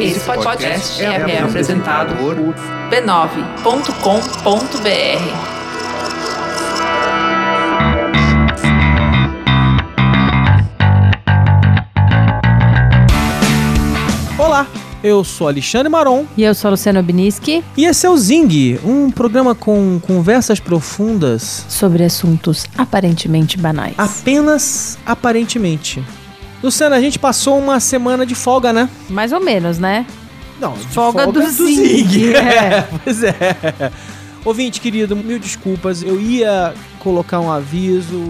Esse podcast é, é apresentado por b9.com.br. Olá, eu sou Alexandre Maron E eu sou a Luciana Obniski, e esse é o Zing, um programa com conversas profundas, sobre assuntos aparentemente banais. apenas aparentemente. Luciana, a gente passou uma semana de folga, né? Mais ou menos, né? Não, de Folga do Zing, É, pois é. Ouvinte querido, mil desculpas. Eu ia colocar um aviso,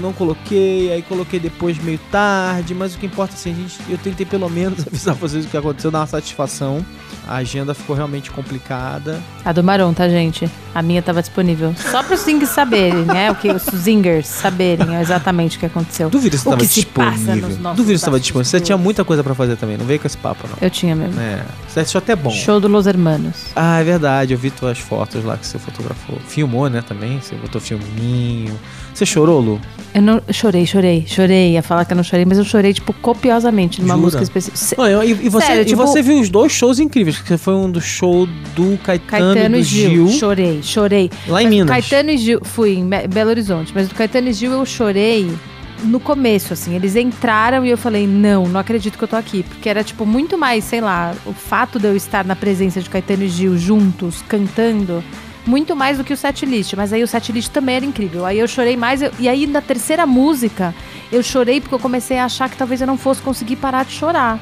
não coloquei, aí coloquei depois meio tarde, mas o que importa é assim, a gente, eu tentei pelo menos avisar vocês o que aconteceu, dar uma satisfação. A agenda ficou realmente complicada. A do Maron, tá, gente? A minha tava disponível. Só para os Zingers saberem, né? O que os Zingers saberem exatamente o que aconteceu. Duvido que estava que se passa disponível. Duvido que estava disponível. Você tinha muita coisa pra fazer também, não veio com esse papo, não. Eu tinha mesmo. É, você achou até bom. Show do Los Hermanos. Ah, é verdade, eu vi tuas fotos lá que você fotografou. Filmou, né, também? Você botou filminho. Você chorou, Lu? Eu não chorei, chorei, chorei. Ia falar que eu não chorei, mas eu chorei, tipo, copiosamente numa Jura? música específica. Não, eu- e, e você, Sério, e tipo- você viu os dois shows incríveis, que foi um do show do Caetano, Caetano e do Gil. Gil, Chorei, chorei. lá em Mas Minas. Caetano e Gil, fui em Be- Belo Horizonte, mas do Caetano e Gil eu chorei no começo, assim. Eles entraram e eu falei, não, não acredito que eu tô aqui. Porque era, tipo, muito mais, sei lá, o fato de eu estar na presença de Caetano e Gil juntos, cantando, muito mais do que o setlist. Mas aí o setlist também era incrível. Aí eu chorei mais. eu- e aí na terceira música, eu chorei porque eu comecei a achar que talvez eu não fosse conseguir parar de chorar.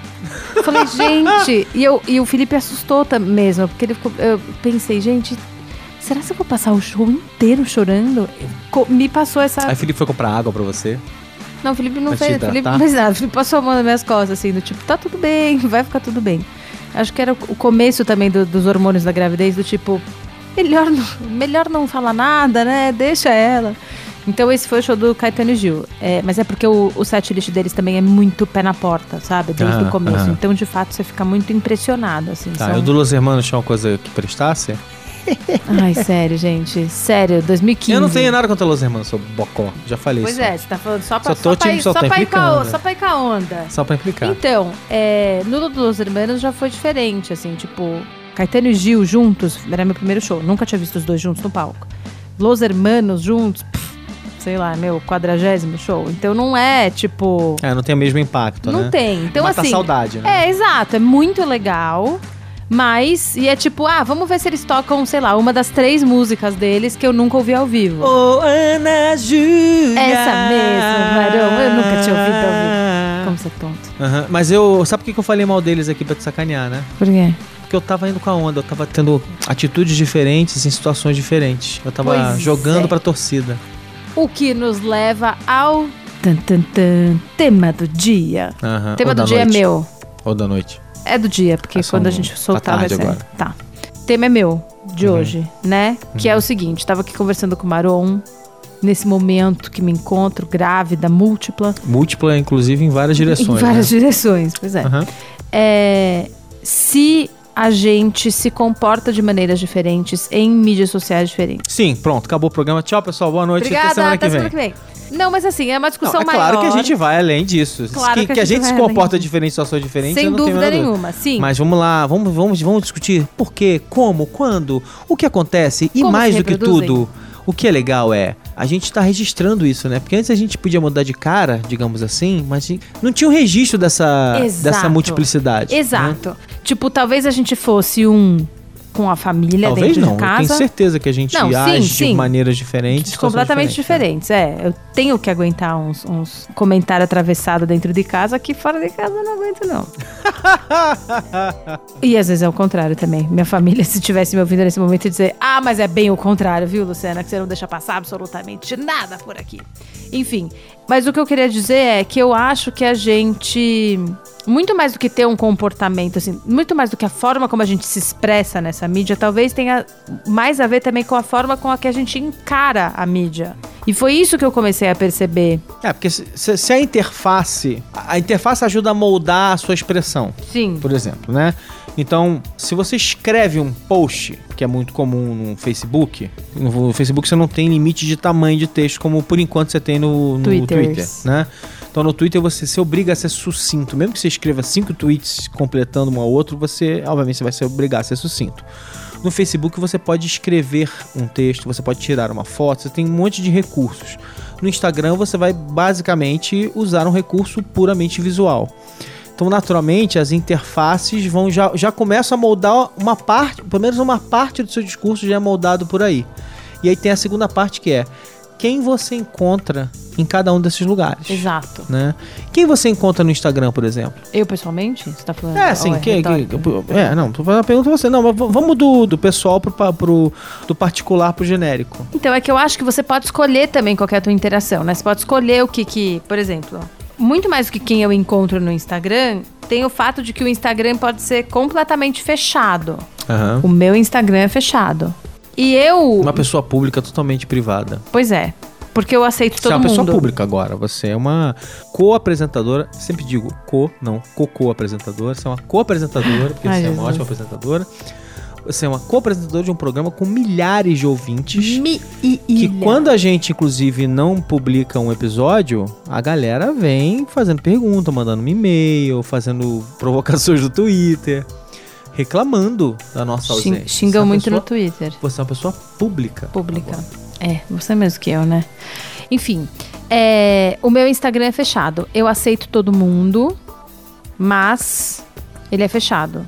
Eu falei, gente. E, eu, e o Felipe assustou mesmo, porque ele ficou, eu pensei, gente. Será que eu vou passar o show inteiro chorando? Co- Me passou essa. Aí Felipe foi comprar água pra você. Não, o Felipe não fez. Felipe não fez nada. O Felipe passou a mão nas minhas costas, assim, do tipo, tá tudo bem, vai ficar tudo bem. Acho que era o começo também do- dos hormônios da gravidez, do tipo, melhor não, melhor não falar nada, né? Deixa ela. Então esse foi o show do Caetano Gil. É, mas é porque o, o setlist deles também é muito pé na porta, sabe? Desde Ah, o começo. ah. então, de fato, você fica muito impressionado, assim. Tá, são- o do Los Hermanos tinha uma coisa que prestasse? Ai, sério, gente. Sério, 2015. Eu não tenho nada contra Los Hermanos, sou bocó. Já falei Pois isso. é, você tá falando só pra, Só só pra, ir, só só tá pra ir com a, implicando. só pra ir com a onda. Só pra implicar. Então, é, no dos Hermanos já foi diferente, assim, tipo, Caetano e Gil juntos, era meu primeiro show, nunca tinha visto os dois juntos no palco. Los Hermanos juntos, pff, sei lá, meu quadragésimo show. Então não é, tipo, É, não tem o mesmo impacto, não né? tem. Então Mata a assim, saudade, né? é, exato, é muito legal. Mas, e é tipo, ah, vamos ver se eles tocam, sei lá, uma das três músicas deles que eu nunca ouvi ao vivo. Ô, Ana Júlia! Essa mesmo, Marão, eu nunca tinha ouvido ao vivo. Como você é tonto. Aham, Mas eu. Sabe por que eu falei mal deles aqui pra te sacanear, né? Por quê? Porque eu tava indo com a onda, eu tava tendo atitudes diferentes em situações diferentes. Eu tava Pois jogando é. pra torcida. O que nos leva ao tan, tan, tan, tema do dia. O tema Ou do dia noite. é meu. Ou da noite. É do dia, porque são- quando a gente soltar vai ser. agora. Tá. O tema é meu, de Uhum. hoje, né? Que é o seguinte: tava aqui conversando com o Maron. Nesse momento que me encontro grávida, múltipla, Múltipla, inclusive, em várias direções. em várias né? direções, pois é. Aham. é. Se a gente se comporta de maneiras diferentes em mídias sociais diferentes. Sim, pronto, acabou o programa. Tchau, pessoal. Boa noite. Obrigada, Até semana que até vem. semana que vem. Não, mas assim, é uma Não, discussão é maior. claro que a gente vai além disso. Claro que, que a gente se vai além comporta disso. diferente situações diferentes, Sem não a dúvida nenhuma, sim. Mas vamos lá, vamos, vamos, vamos discutir por quê, como, quando, o que acontece e Como mais se do que tudo, o que é legal é a gente tá registrando isso, né? Porque antes a gente podia mudar de cara, digamos assim, mas não tinha um registro dessa, Exato. dessa multiplicidade. né? Exato. Tipo, talvez a gente fosse um com a família Talvez dentro não, de eu casa. tenho certeza que a gente Não, sim, age sim. de maneiras diferentes. Completamente diferentes. é. Eu tenho que aguentar uns, uns comentários atravessados dentro de casa que fora de casa eu não aguento, não. e às vezes é o contrário também. Minha família, se tivesse me ouvindo nesse momento, ia dizer: Ah, mas é bem o contrário, viu, Luciana? Que você não deixa passar absolutamente nada por aqui. Enfim. Mas o que eu queria dizer é que eu acho que a gente. Muito mais do que ter um comportamento, assim, muito mais do que a forma como a gente se expressa nessa mídia, talvez tenha mais a ver também com a forma com a que a gente encara a mídia. E foi isso que eu comecei a perceber. É, porque se, se- a interface. A interface ajuda a moldar a sua expressão. Sim. por exemplo, né? Então, se você escreve um post, que é muito comum no Facebook, no Facebook você não tem limite de tamanho de texto, como por enquanto você tem no, no. Twitter, né? Então no Twitter você se obriga a ser sucinto. Mesmo que você escreva cinco tweets completando um ao outro, você, obviamente, você vai se obrigar a ser sucinto. No Facebook você pode escrever um texto, você pode tirar uma foto, você tem um monte de recursos. No Instagram você vai basicamente usar um recurso puramente visual. Então, naturalmente, as interfaces vão já, já começam a moldar uma parte, pelo menos uma parte do seu discurso já é moldado por aí. E aí tem a segunda parte que é quem você encontra em cada um desses lugares. Exato. Né? Quem você encontra no Instagram, por exemplo? Eu pessoalmente? Você tá falando? É, sim. Quem- retórica? é, não, tô fazendo uma pergunta pra você. Não, vamos do, do pessoal pro, pro, do particular pro genérico. Então, é que eu acho que você pode escolher também qual que é a tua interação, né? Você pode escolher o que que, por exemplo, muito mais do que quem eu encontro no Instagram, tem o fato de que o Instagram pode ser completamente fechado. O meu Instagram é fechado. E eu, Uma pessoa pública totalmente privada. pois é, porque eu aceito Você todo é uma mundo. pessoa pública agora. Você é uma co-apresentadora. Sempre digo co, não, co-co-apresentadora. Você é uma co-apresentadora, porque Ai, você é uma Jesus. ótima apresentadora. Você é uma co-apresentadora de um programa com milhares de ouvintes. Mi e Que ilha. quando a gente, inclusive, não publica um episódio, a galera vem fazendo pergunta, mandando um e-mail, fazendo provocações no Twitter, reclamando da nossa ausência. É xingam uma muito pessoa- no Twitter. Você é uma pessoa pública. Pública. agora. É, você mesmo que eu, né? Enfim, é, o meu Instagram é fechado. Eu aceito todo mundo, mas ele é fechado.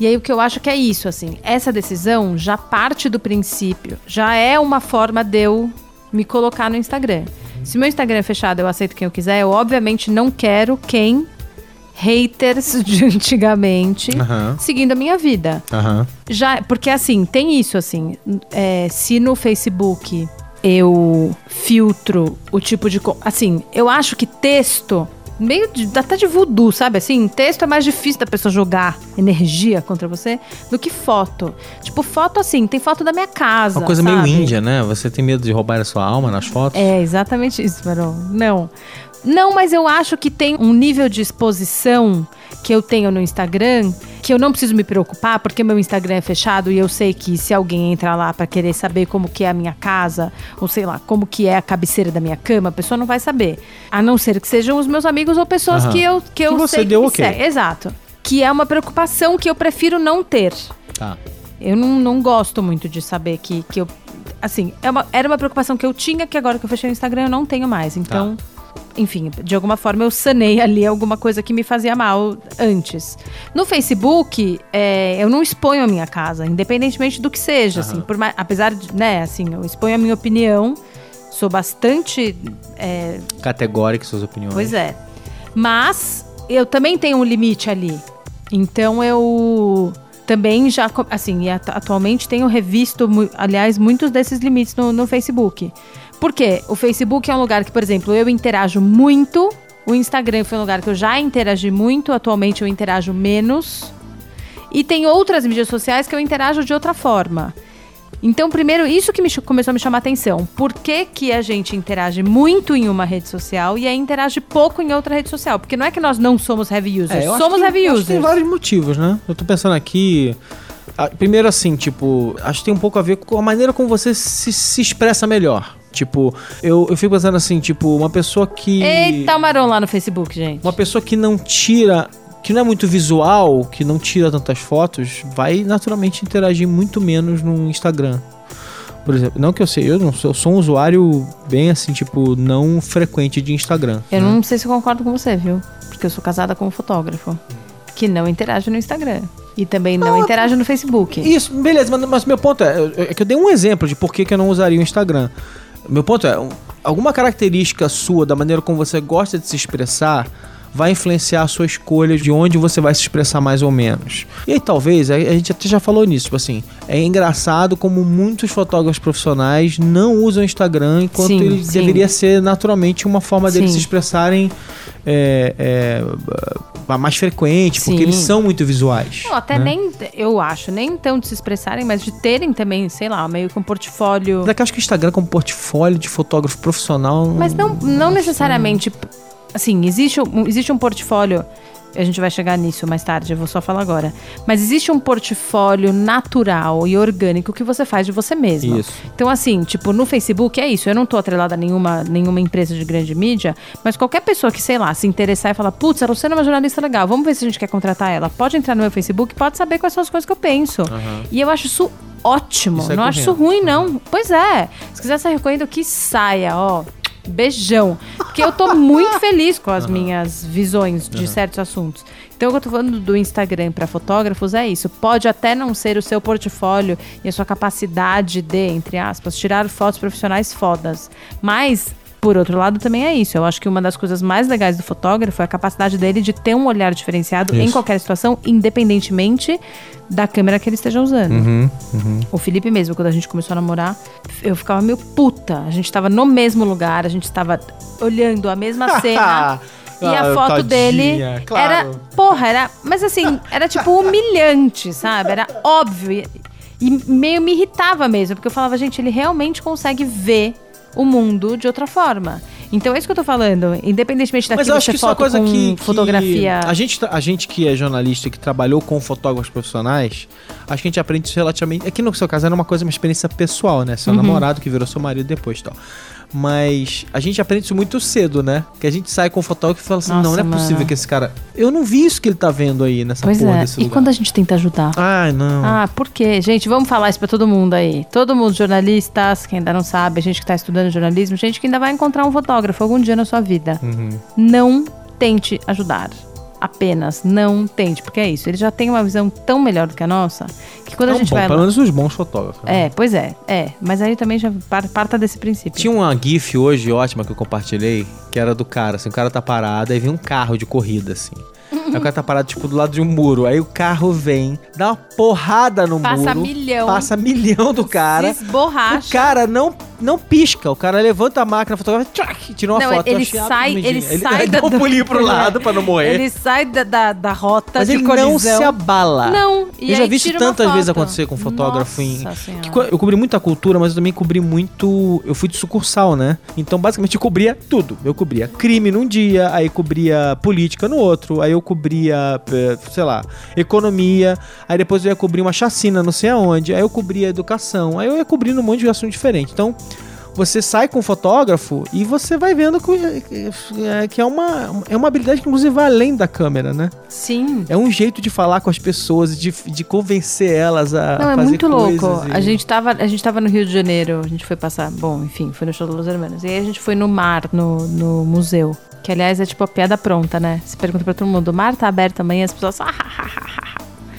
E aí o que eu acho que é isso, assim, essa decisão já parte do princípio, já é uma forma de eu me colocar no Instagram. Se meu Instagram é fechado, eu aceito quem eu quiser, eu obviamente não quero quem haters de antigamente Aham, seguindo a minha vida. aham. Já, porque assim, tem isso assim, é, se no Facebook eu filtro o tipo de, assim, eu acho que texto meio de, até de voodoo, sabe? Assim, texto é mais difícil da pessoa jogar energia contra você do que foto. Tipo, foto assim, tem foto da minha casa, Uma coisa meio sabe? índia, né? Você tem medo de roubar a sua alma nas fotos? É, exatamente isso, Marol. Não. Não, mas eu acho que tem um nível de exposição que eu tenho no Instagram que eu não preciso me preocupar, porque meu Instagram é fechado e eu sei que se alguém entrar lá pra querer saber como que é a minha casa, ou sei lá, como que é a cabeceira da minha cama, a pessoa não vai saber. A não ser que sejam os meus amigos ou pessoas Aham. que eu que eu Que você sei deu me ok. seguem. Exato. Que é uma preocupação que eu prefiro não ter. Tá. Eu não, não gosto muito de saber que, que eu. Assim, é uma- era uma preocupação que eu tinha, que agora que eu fechei o Instagram eu não tenho mais. Então, enfim, de alguma forma eu sanei ali alguma coisa que me fazia mal antes. No Facebook, é, eu não exponho a minha casa, independentemente do que seja. Assim, por mais, apesar de, né, assim, eu exponho a minha opinião, sou bastante. é, Categórico suas opiniões. Pois é. Mas eu também tenho um limite ali. Então eu também já, assim, e atu- atualmente tenho revisto, aliás, muitos desses limites no, no Facebook. Por quê? O Facebook é um lugar que, por exemplo, eu interajo muito. O Instagram foi um lugar que eu já interagi muito, atualmente eu interajo menos. E tem outras mídias sociais que eu interajo de outra forma. Então, primeiro, isso que me começou a me chamar a atenção. Por que, que a gente interage muito em uma rede social e aí interage pouco em outra rede social? Porque não é que nós não somos heavy users, É, eu acho somos que- heavy que Tem users. vários motivos, né? Eu tô pensando aqui. Primeiro, assim, tipo, acho que tem um pouco a ver com a maneira como você se, se expressa melhor. Tipo, eu, eu fico pensando assim, tipo, uma pessoa que. Eita, o Marão lá no Facebook, gente. Uma pessoa que não tira. Que não é muito visual, que não tira tantas fotos, vai naturalmente interagir muito menos no Instagram. Por exemplo, não que eu sei, eu não sou, eu sou um usuário bem assim, tipo, não frequente de Instagram. Eu né? não sei se eu concordo com você, viu? Porque eu sou casada com um fotógrafo que não interage no Instagram. E também não interage no Facebook. Isso, beleza, mas, mas meu ponto é, é que eu dei um exemplo de por que, que eu não usaria o Instagram. Meu ponto é, um- alguma característica sua, da maneira como você gosta de se expressar, vai influenciar a sua escolha de onde você vai se expressar mais ou menos. E aí talvez, a, a gente até já falou nisso, tipo assim, é engraçado como muitos fotógrafos profissionais não usam o Instagram, enquanto Sim, ele sim. deveria ser naturalmente uma forma deles Sim. se expressarem é, é, mais frequente, porque Sim. eles são muito visuais. Não, até né? nem, eu acho, nem tão de se expressarem, mas de terem também, sei lá, meio que um portfólio. Mas é que eu acho que o Instagram como portfólio de fotógrafo profissional. Mas não, não necessariamente. Assim, existe um, existe um portfólio A gente vai chegar nisso mais tarde, eu vou só falar agora. Mas existe um portfólio natural e orgânico que você faz de você mesmo. Isso. Então, assim, tipo, no Facebook é isso. Eu não tô atrelada a nenhuma, nenhuma empresa de grande mídia, mas qualquer pessoa que, sei lá, se interessar e falar, putz, a Luciana é uma jornalista legal, vamos ver se a gente quer contratar ela. Pode entrar no meu Facebook, pode saber quais são as coisas que eu penso. E eu acho isso ótimo. Sai não acho isso correndo. ruim, não. Pois é. Se quiser sair correndo, que saia, ó. Beijão. Porque eu tô muito feliz com as minhas visões de certos assuntos. Então, o que eu tô falando do Instagram para fotógrafos é isso. Pode até não ser o seu portfólio e a sua capacidade de, entre aspas, tirar fotos profissionais fodas. Mas, por outro lado, também é isso. Eu acho que uma das coisas mais legais do fotógrafo é a capacidade dele de ter um olhar diferenciado em Isso. qualquer situação, independentemente da câmera que ele esteja usando. Uhum, uhum. O Felipe mesmo, quando a gente começou a namorar, eu ficava meio puta. A gente tava no mesmo lugar, a gente tava olhando a mesma cena. e a Ah, foto tadinha, dele claro. era. Porra, era. Mas assim, era tipo humilhante, sabe? Era óbvio. E, e meio me irritava mesmo, porque eu falava, gente, ele realmente consegue ver o mundo de outra forma. Então é isso que eu tô falando. Independentemente daquilo Mas eu acho que isso é uma coisa que, que fotografia. A gente, tra- a gente que é jornalista, que trabalhou com fotógrafos profissionais, acho que a gente aprende isso relativamente. Aqui no seu caso era uma coisa, uma experiência pessoal, né? Uhum. Seu namorado que virou seu marido depois e tal. Mas a gente aprende isso muito cedo, né? Que a gente sai com o fotógrafo e fala assim: Nossa, não, não é mano. possível que esse cara. Eu não vi isso que ele tá vendo aí nessa Pois porra é. desse E lugar. quando a gente tenta ajudar? Ai, não. Ah, por quê? Gente, vamos falar isso pra todo mundo aí. Todo mundo, jornalistas, quem ainda não sabe, gente que tá estudando jornalismo, gente que ainda vai encontrar um fotógrafo algum dia na sua vida. Uhum. Não tente ajudar. Apenas não tente, porque é isso. Ele já tem uma visão tão melhor do que a nossa, que quando É a um gente bom, vai pelo menos os bons fotógrafos. né? É, pois é, é. Mas aí também já par- parta desse princípio. Tinha uma GIF hoje ótima que eu compartilhei, que era do cara, assim, o cara tá parado, aí vem um carro de corrida, assim. Aí o cara tá parado, tipo, do lado de um muro. Aí o carro vem, dá uma porrada no Passa muro. milhão. Passa milhão do cara. Se esborracha. O cara não, não pisca. O cara levanta a máquina fotográfica, tchac, tira uma Não, foto. Ele achei sai- ele gente. sai ele da- dá um pulinho pro lado pra não morrer. Ele sai da, da, da rota Mas ele colisão. não se abala. Não, e eu já vi isso tantas vezes acontecer com fotógrafo em. Eu cobri muita cultura, mas eu também cobri muito. Eu fui de sucursal, né? Então, basicamente, eu cobria tudo. Eu cobria crime num dia, aí cobria política no outro, aí eu cobria, eh, sei lá, economia, aí depois eu ia cobrir uma chacina não sei aonde, aí eu cobria educação, aí eu ia cobrindo um monte de assunto diferente. Então. Você sai com o fotógrafo e você vai vendo que, é, que é, uma, é uma habilidade que, inclusive, vai além da câmera, né? Sim. É um jeito de falar com as pessoas, de, de convencer elas a Não, é fazer muito louco. e- A gente, tava, a gente tava no Rio de Janeiro, a gente foi passar. Bom, enfim, foi no show do Los Hermanos. E aí a gente foi no mar, no, no museu. Que aliás é tipo a piada pronta, né? Você pergunta pra todo mundo: o mar tá aberto amanhã? As pessoas. "Ah, ah, ah, ah, ah."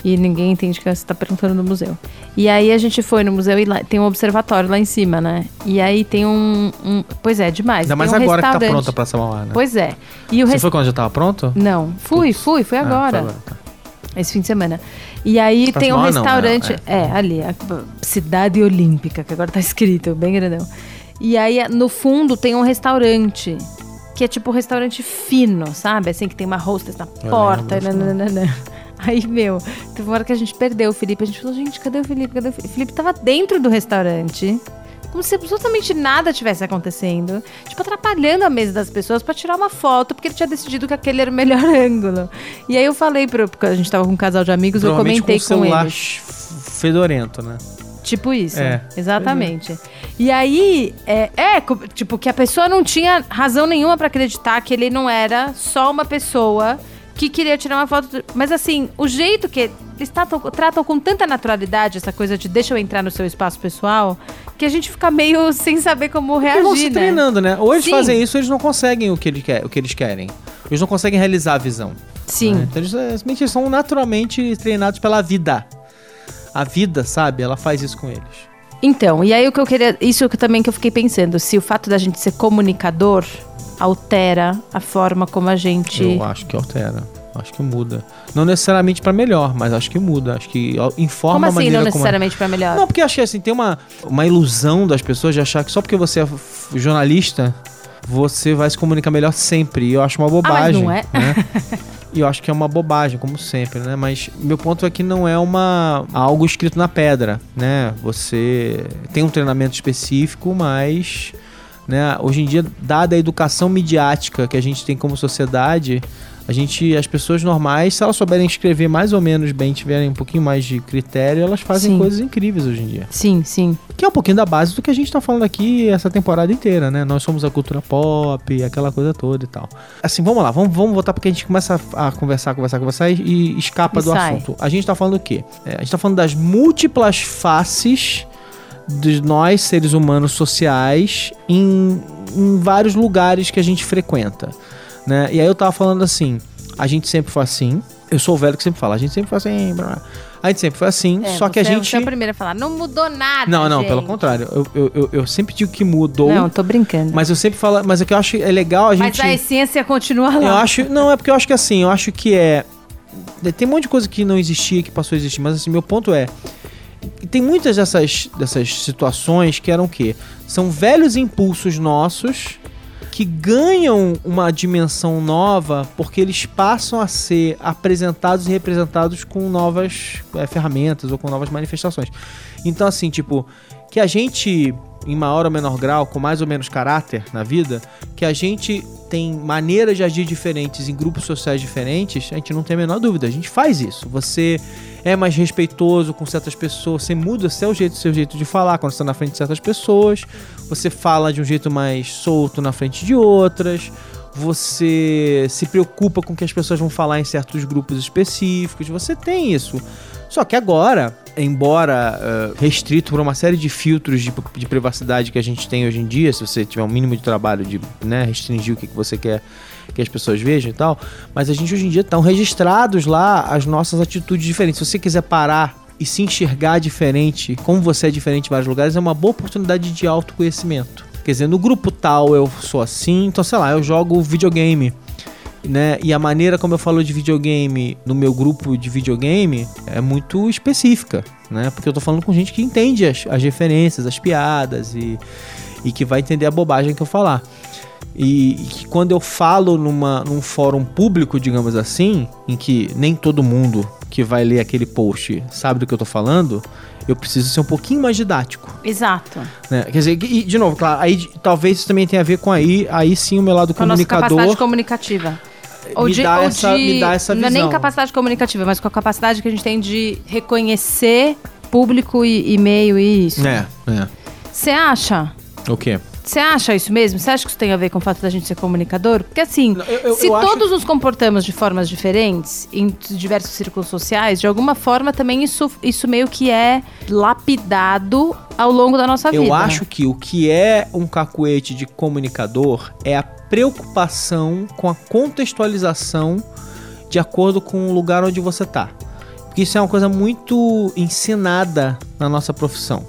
E ninguém entende que você tá perguntando no museu. E aí a gente foi no museu e lá, tem um observatório lá em cima, né? E aí tem um. um- pois é, demais. Ainda Tem mais um agora que tá pronta pra Samamá, né? Pois é. E o Você rest... foi quando já tava pronto? Não, fui, fui, fui Ah, agora. foi tá. Esse fim de semana. E aí Pra tem um não, restaurante. né? é. ali, a Cidade Olímpica, que agora tá escrito, bem grandão. E aí no fundo tem um restaurante. Que é tipo um restaurante fino, sabe? Assim, que tem uma hostess na porta. lembro, nananana. Aí, meu, teve uma hora que a gente perdeu o Felipe. A gente falou, gente, cadê o Felipe? Cadê o Felipe? O Felipe tava dentro do restaurante. Como se absolutamente nada tivesse acontecendo. Tipo, atrapalhando a mesa das pessoas pra tirar uma foto, porque ele tinha decidido que aquele era o melhor ângulo. E aí eu falei pro. Porque a gente tava com um casal de amigos, eu comentei com, com, o celular eles. fedorento, né? Tipo isso. É. Exatamente. E aí, é, é, tipo, que a pessoa não tinha razão nenhuma pra acreditar que ele não era só uma pessoa que queria tirar uma foto. Mas assim, o jeito que eles tratam, tratam com tanta naturalidade essa coisa de deixa eu entrar no seu espaço pessoal, que a gente fica meio sem saber como Eles vão se reagir, né? treinando, né? Ou eles Sim. fazem isso, eles não conseguem o que, ele quer, o que eles querem. Eles não conseguem realizar a visão. Sim. né? Então eles, é, eles são naturalmente treinados pela vida. A vida, sabe? Ela faz isso com eles. Então, e aí o que eu queria. Isso que também que eu fiquei pensando, se o fato da gente ser comunicador altera a forma como a gente. Eu acho que altera. Acho que muda. Não necessariamente pra melhor, mas acho que muda. Acho que informa Como a assim, maneira não como... necessariamente pra melhor? Não, porque eu achei assim, tem uma, uma ilusão das pessoas de achar que só porque você é jornalista, você vai se comunicar melhor sempre. E eu acho uma bobagem. não é? Né? E eu acho que é uma bobagem, como sempre, né? Mas meu ponto é que não é uma algo escrito na pedra, né? Você tem um treinamento específico, mas Né? Hoje em dia, dada a educação midiática que a gente tem como sociedade, a gente, as pessoas normais, se elas souberem escrever mais ou menos bem, tiverem um pouquinho mais de critério, elas fazem Sim. coisas incríveis hoje em dia. Sim, sim. Que é um pouquinho da base do que a gente tá falando aqui essa temporada inteira, né? Nós somos a cultura pop, aquela coisa toda e tal. Assim, vamos lá, vamos, vamos voltar porque a gente começa a, conversar, conversar, conversar e, e escapa E do sai. assunto. A gente tá falando o quê? É, a gente tá falando das múltiplas faces de nós, seres humanos sociais, em, em vários lugares que a gente frequenta. Né? E aí eu tava falando assim, a gente sempre foi assim. Eu sou o velho que sempre fala, a gente sempre foi assim. blá, blá. A gente sempre foi assim, É, só que a é- gente. Você é o primeiro a falar, não mudou nada. Não, não, gente." pelo contrário. Eu, eu, eu, eu sempre digo que mudou, Não, tô brincando. Mas, mas eu sempre falo. Mas o que eu acho é legal a gente. a essência continua lá. Eu acho. Não, é porque eu acho que assim, eu acho que é. Tem um monte de coisa que não existia, que passou a existir, mas assim, meu ponto é. Tem muitas dessas, dessas situações que eram o quê? São velhos impulsos nossos que ganham uma dimensão nova porque eles passam a ser apresentados e representados com novas eh, ferramentas ou com novas manifestações. Então, assim, tipo, que a gente, em maior ou menor grau, com mais ou menos caráter na vida, que a gente tem maneiras de agir diferentes em grupos sociais diferentes, a gente não tem a menor dúvida. A gente faz isso. Você é mais respeitoso com certas pessoas, você muda seu jeito, seu jeito de falar quando você está na frente de certas pessoas, você fala de um jeito mais solto na frente de outras, você se preocupa com o que as pessoas vão falar em certos grupos específicos, você tem isso. Só que agora, embora eh, restrito por uma série de filtros de, de privacidade que a gente tem hoje em dia, se você tiver um mínimo de trabalho de né, restringir o que, que você quer que as pessoas vejam e tal, mas a gente hoje em dia estão registrados lá as nossas atitudes diferentes. Se você quiser parar e se enxergar diferente, como você é diferente em vários lugares, é uma boa oportunidade de autoconhecimento. Quer dizer, no grupo tal eu sou assim, então sei lá, eu jogo videogame né? E a maneira como eu falo de videogame no meu grupo de videogame é muito específica, né? Porque eu tô falando com gente que entende as, as referências, as piadas e, e que vai entender a bobagem que eu falar. E, e que quando eu falo numa, num fórum público, digamos assim, em que nem todo mundo que vai ler aquele post sabe do que eu tô falando, eu preciso ser um pouquinho mais didático. Exato. Né? Quer dizer, e de novo, claro, aí talvez isso também tenha a ver com aí, aí sim o meu lado Com a nossa comunicador. capacidade comunicativa. Me dá essa- me dá essa Não é nem visão. capacidade comunicativa, mas com a capacidade que a gente tem de reconhecer público e, e meio e isso. É, é. Você acha? O quê? Você acha isso mesmo? Você acha que isso tem a ver com o fato da gente ser comunicador? Porque assim, eu- eu- se eu acho- todos nos comportamos de formas diferentes em diversos círculos sociais, de alguma forma também isso, isso meio que é lapidado ao longo da nossa vida. Eu acho que o que é um cacuete de comunicador é a preocupação com a contextualização de acordo com o lugar onde você tá. Porque isso é uma coisa muito ensinada na nossa profissão.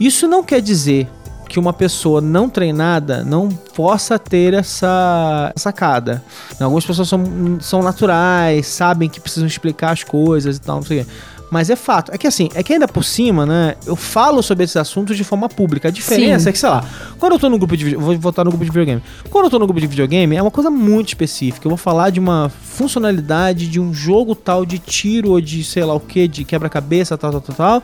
Isso não quer dizer que uma pessoa não treinada não possa ter essa sacada. Algumas pessoas são, são naturais, sabem que precisam explicar as coisas e tal, não sei o. Mas é fato. É que assim, é que ainda por cima, né? Eu falo sobre esses assuntos de forma pública. A diferença Sim. é que, sei lá, quando eu tô no grupo de vídeo. Vou voltar no grupo de videogame. Quando eu tô no grupo de videogame, é uma coisa muito específica. Eu vou falar de uma funcionalidade de um jogo tal de tiro ou de sei lá o que, de quebra-cabeça, tal, tal, tal, tal.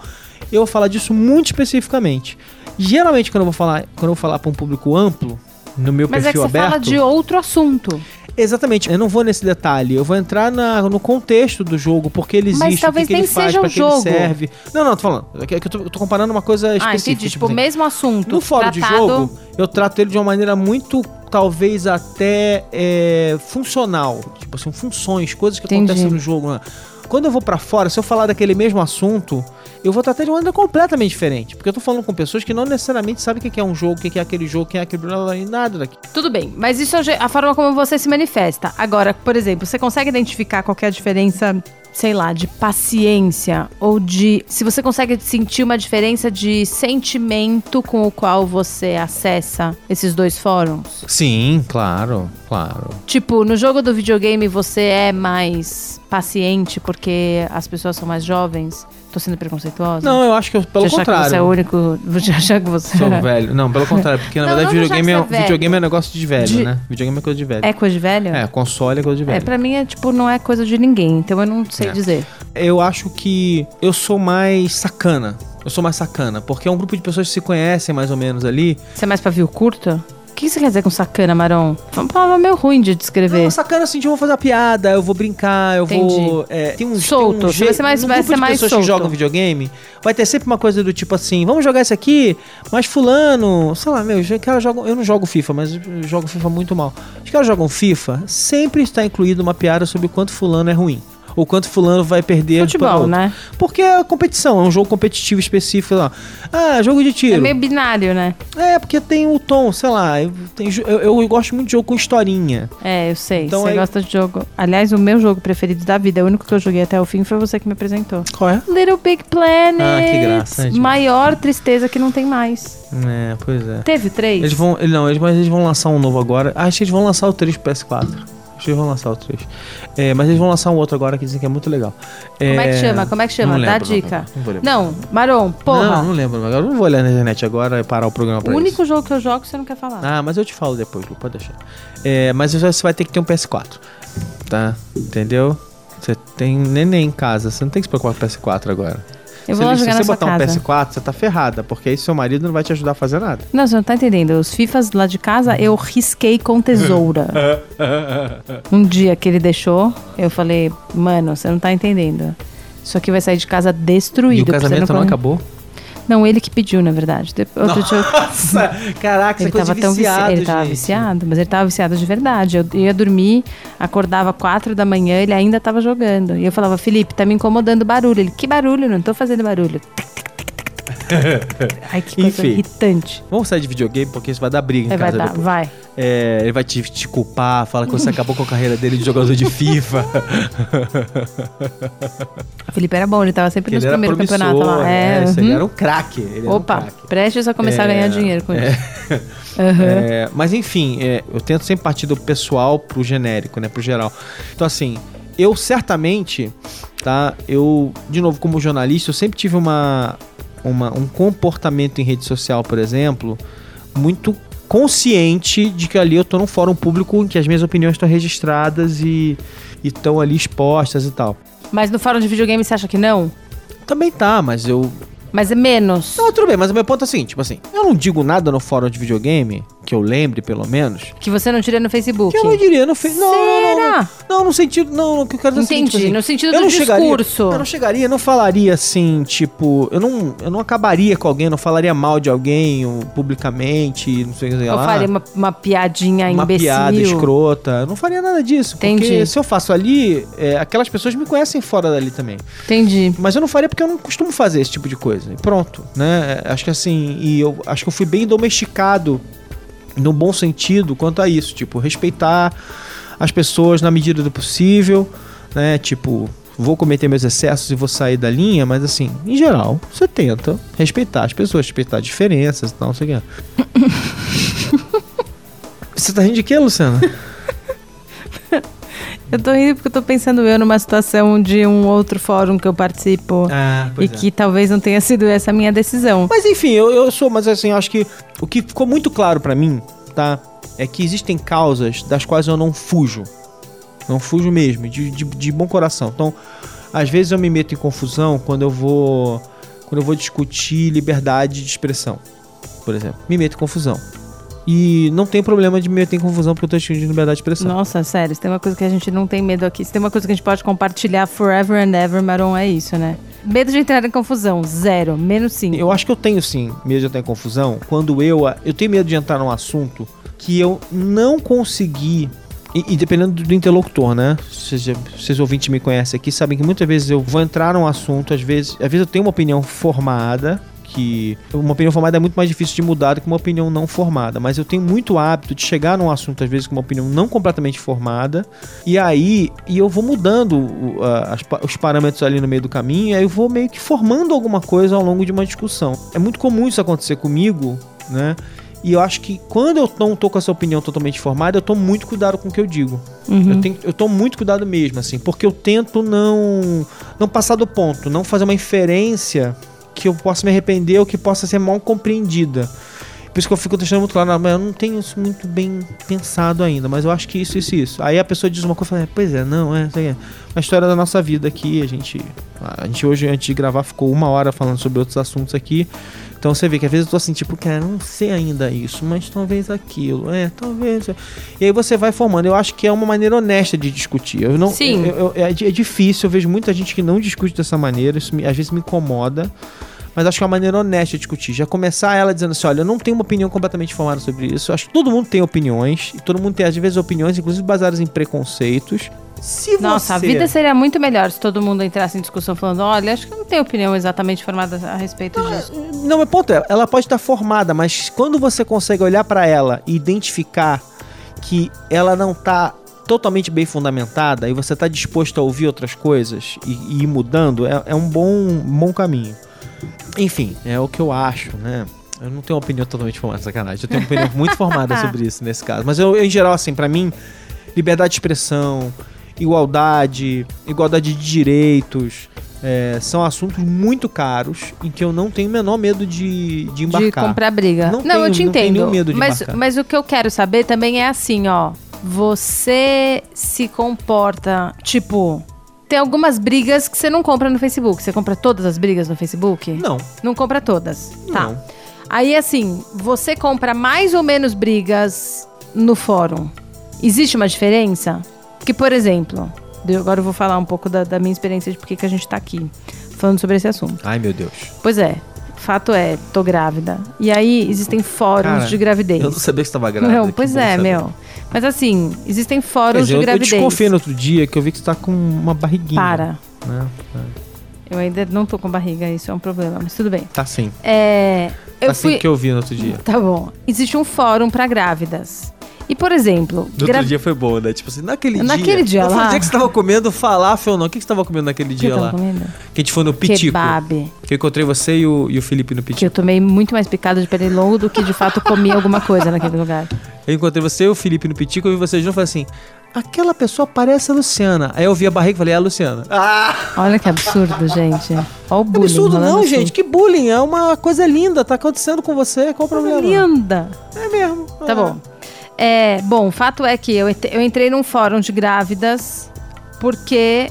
Eu vou falar disso muito especificamente. Geralmente, quando eu vou falar, quando eu vou falar pra um público amplo, no meu Mas é que perfil você aberto. fala de outro assunto. Exatamente, eu não vou nesse detalhe, eu vou entrar na- no contexto do jogo, porque ele existe, Mas talvez o que, que ele nem faz, seja pra que ele serve. Não, não, tô falando. É que é que eu tô, eu tô comparando uma coisa Ah, específica. entendi. Tipo, o assim. mesmo assunto. No fórum de tratado- jogo, eu trato ele de uma maneira muito, talvez até é, funcional. Tipo assim, funções, coisas que Entendi. acontecem no jogo. Né? Quando eu vou pra fora, se eu falar daquele mesmo assunto, eu vou tratar de uma maneira completamente diferente. Porque eu tô falando com pessoas que não necessariamente sabem o que é um jogo, o que é aquele jogo, quem é aquele blá, blá, blá, nada daqui. Tudo bem, mas isso é a forma como você se manifesta. Agora, por exemplo, você consegue identificar qual que é diferença, sei lá, de paciência ou de. Se você consegue sentir uma diferença de sentimento com o qual você acessa esses dois fóruns? Sim, claro, claro. Tipo, no jogo do videogame você é mais paciente porque as pessoas são mais jovens? Tô sendo preconceituosa? Não, eu acho que eu, pelo de contrário. que você é o único. De achar que você Sou velho. Não, pelo contrário, porque na Não, verdade não videogame, é, você é videogame é um negócio de velho, De- né? Videogame é coisa de velho. é coisa de velho? É, console é coisa de É, velho. pra mim é tipo, não é coisa de ninguém, então eu não sei É. dizer. Eu acho que eu sou mais sacana. Eu sou mais sacana, porque é um grupo de pessoas que se conhecem mais ou menos ali. Você é mais pavio curto? O que você quer dizer com sacana, Maron? Foi uma palavra meio ruim de descrever. Não, sacana assim, eu vou fazer uma piada, eu vou brincar, eu vou. Entendi. É, tem um, Solto, tem um vai ser mais- no vai grupo ser de mais pessoas solto. que jogam videogame, vai ter sempre uma coisa do tipo assim: vamos jogar isso aqui, mas Fulano, sei lá, meu, os caras jogam. Eu não jogo FIFA, mas eu jogo FIFA muito mal. Os caras jogam FIFA, sempre está incluído uma piada sobre o quanto Fulano é ruim. Ou quanto Fulano vai perder Futebol, né? Porque é competição, é um jogo competitivo específico lá. Ah, jogo de tiro. É meio binário, né? É, porque tem o tom, sei lá. eu- tem eu, eu gosto muito de jogo com historinha. É, eu sei. Então você aí- gosta de jogo. Aliás, o meu jogo preferido da vida, o único que eu joguei até o fim, foi você que me apresentou. Qual é? Little Big Planet. Ah, que graça, é. Maior tristeza que não tem mais. É, pois é. Teve três? Eles vão. Não, eles, mas eles vão lançar um novo agora. Acho que eles vão lançar o 3 pro PS4. Acho que eles vão lançar o 3. É, mas eles vão lançar um outro agora que dizem que é muito legal. Como é que chama? Como é que chama? Não Dá lembro, dica. Não. Não, Maron, porra. Não, não lembro. Agora eu não vou olhar na internet agora e parar o programa pra o isso. único jogo que eu jogo você não quer falar. Ah, mas eu te falo depois, Lu, pode deixar. É, mas você vai ter que ter um PS4. Tá? Entendeu? Você tem neném em casa, você não tem que se preocupar com o PS4 agora. Eu se vou lá ele- jogar se você botar um casa. PS4, você tá ferrada, porque aí seu marido não vai te ajudar a fazer nada. Não, você não tá entendendo. Os FIFAs lá de casa eu risquei com tesoura. um dia que ele deixou, eu falei, mano, você não tá entendendo. Isso aqui vai sair de casa destruído. E o casamento não acabou? Não, ele que pediu, na verdade. De- Outro dia eu- Nossa, caraca, Ele tava tão viciado, ele tava gente. viciado, mas ele tava viciado de verdade. Eu ia dormir, acordava quatro da manhã, ele ainda tava jogando. E eu falava, Felipe, tá me incomodando o barulho. Ele, que barulho? Não tô fazendo barulho. Ai, que coisa Enfim. irritante. Vamos sair de videogame porque isso vai dar briga em vai casa dar, depois. vai. É, ele vai te, te culpar, fala que você acabou com a carreira dele de jogador de FIFA. O Felipe era bom, ele tava sempre nos primeiros campeonatos lá. É, É, isso, ele uhum. era um craque. um Opa, craque. prestes a começar a É, ganhar dinheiro com é. isso. É, mas enfim, é, eu tento sempre partir do pessoal pro genérico, né? Pro geral. Então, assim, eu certamente, tá? Eu, de novo, como jornalista, eu sempre tive uma, uma- um comportamento em rede social, por exemplo, muito consciente de que ali eu tô num fórum público em que as minhas opiniões estão registradas e estão ali expostas e tal. Mas no fórum de videogame você acha que não? Também tá, mas eu. Mas é menos. Não, tudo bem, mas o meu ponto é o seguinte: tipo assim, eu não digo nada no fórum de videogame, que eu lembre pelo menos, Que você não tira no Facebook. que eu não diria, não fez. Não, não, não, não. Não, no sentido. Não, o que eu quero dizer é Entendi, tipo no sentido eu do não chegaria- discurso. eu não chegaria, não falaria assim, tipo. Eu não, eu não acabaria com alguém, não falaria mal de alguém publicamente, não sei o que Eu lá. faria uma, uma piadinha uma imbecil. piada escrota. Eu não faria nada disso. Porque Entendi. se eu faço ali, é, aquelas pessoas me conhecem fora dali também. Entendi. Mas eu não faria porque eu não costumo fazer esse tipo de coisa. E pronto, né? É, Acho que assim, e eu acho que eu fui bem domesticado no bom sentido quanto a isso, tipo, respeitar as pessoas na medida do possível, né? Tipo, vou cometer meus excessos e vou sair da linha, mas assim, em geral, você tenta respeitar as pessoas, respeitar diferenças e tal, não sei o que. Você tá rindo de quê, Luciana? Eu tô rindo porque eu tô pensando eu numa situação de um outro fórum que eu participo Ah, e que talvez não tenha sido essa a minha decisão. Mas enfim, eu, eu sou, mas assim, eu acho que o que ficou muito claro pra mim, tá? É que existem causas das quais eu não fujo. Não fujo mesmo, de, de, de bom coração. Então, às vezes eu me meto em confusão quando eu vou. Quando eu vou discutir liberdade de expressão, por exemplo. Me meto em confusão. E não tem problema de me meter em confusão porque eu tô discutindo liberdade de expressão. Nossa, sério, se tem uma coisa que a gente não tem medo aqui, se tem uma coisa que a gente pode compartilhar forever and ever, Maron, é isso, né? Medo de entrar em confusão, zero, menos sim. Eu acho que eu tenho sim medo de entrar em confusão quando eu. Eu tenho medo de entrar num assunto que eu não consegui. E, e dependendo do, interlocutor, né? Vocês, vocês ouvintes me conhecem aqui, sabem que muitas vezes eu vou entrar num assunto, às vezes, às vezes eu tenho uma opinião formada, que uma opinião formada é muito mais difícil de mudar do que uma opinião não formada, mas eu tenho muito hábito de chegar num assunto às vezes com uma opinião não completamente formada, e aí e eu vou mudando a- as os parâmetros ali no meio do caminho, e aí eu vou meio que formando alguma coisa ao longo de uma discussão. É muito comum isso acontecer comigo, né? E eu acho que quando eu não tô com essa opinião totalmente formada, eu tomo muito cuidado com o que eu digo. Uhum. Eu, tenho, eu tomo muito cuidado mesmo, assim, porque eu tento não, não passar do ponto, não fazer uma inferência que eu possa me arrepender ou que possa ser mal compreendida. Por isso que eu fico deixando muito claro, mas eu não tenho isso muito bem pensado ainda, mas eu acho que isso, isso, isso. Aí a pessoa diz uma coisa e fala, pois é, não, é, é uma história da nossa vida aqui, a gente, a gente hoje, antes de gravar, ficou uma hora falando sobre outros assuntos aqui, então você vê que às vezes eu tô assim, tipo, cara, não sei ainda isso, mas talvez aquilo, é, talvez. E aí você vai formando. Eu acho que é uma maneira honesta de discutir. Eu não, Sim. eu- eu- é, é difícil, eu vejo muita gente que não discute dessa maneira, isso me- às vezes me incomoda. Mas acho que é uma maneira honesta de discutir. Já começar ela dizendo assim: olha, eu não tenho uma opinião completamente formada sobre isso. Eu acho que todo mundo tem opiniões. E todo mundo tem, às vezes, opiniões, inclusive baseadas em preconceitos. Se Nossa, a você- vida seria muito melhor se todo mundo entrasse em discussão falando: olha, acho que eu não tenho opinião exatamente formada a respeito disso. Não, mas ponto é, ela pode estar formada, mas quando você consegue olhar pra ela e identificar que ela não tá totalmente bem fundamentada e você tá disposto a ouvir outras coisas e, e ir mudando, é, é um bom, um bom caminho. Enfim, é o que eu acho, né? Eu não tenho uma opinião totalmente formada, sacanagem. Eu tenho uma opinião muito formada sobre isso nesse caso. Mas eu, em geral, assim, pra mim, liberdade de expressão, igualdade, igualdade de direitos, é, são assuntos muito caros em que eu não tenho o menor medo de, de De embarcar. comprar briga. Não Não, tenho- eu te não tenho entendo. nenhum medo de mas, embarcar. mas o que eu quero saber também é assim, ó. Você se comporta, tipo. Tem algumas brigas que você não compra no Facebook. Você compra todas as brigas no Facebook? Não, Não compra todas. Tá. não. Aí, assim, você compra mais ou menos brigas no fórum. Existe uma diferença? Porque, por exemplo, eu- agora eu vou falar um pouco da, da minha experiência de por que que a gente tá aqui falando sobre esse assunto. Ai, meu Deus. Pois é, fato é, tô grávida. E aí existem fóruns Cara, de gravidez. Eu não sabia que você tava grávida. Não, pois é, saber. meu. Mas assim, existem fóruns dizer, de eu, eu gravidez. desconfiei no outro dia que eu vi que você tá com uma barriguinha. Para. Né? Eu ainda não tô com barriga, isso é um problema, mas tudo bem. Tá sim. É. Eu assim fui. que eu vi no outro dia. Tá bom. Existe um fórum pra grávidas. E, por exemplo, No gra- outro dia foi bom, né? Tipo assim, naquele dia. Naquele dia foi lá. o dia que você tava comendo falafel ou não? O que que você tava comendo naquele que dia eu tava lá? comendo? Que a gente foi no Pitico. Kebab. Que eu encontrei você e o, e o Felipe no Que Pitico. eu tomei muito mais picada de pernilongo do que de fato comi alguma coisa naquele lugar. Eu encontrei você e o Felipe no Pitico, eu vi vocês juntos e falei assim: aquela pessoa parece a Luciana. Aí eu vi a barriga e falei: é a Luciana. Ah! Olha que absurdo, gente. Olha o bullying. absurdo não, assim. gente. Que bullying. É uma coisa linda. Tá acontecendo com você. Qual o problema? linda. É mesmo. Tá É. bom. É, bom, o fato é que eu, eu entrei num fórum de grávidas porque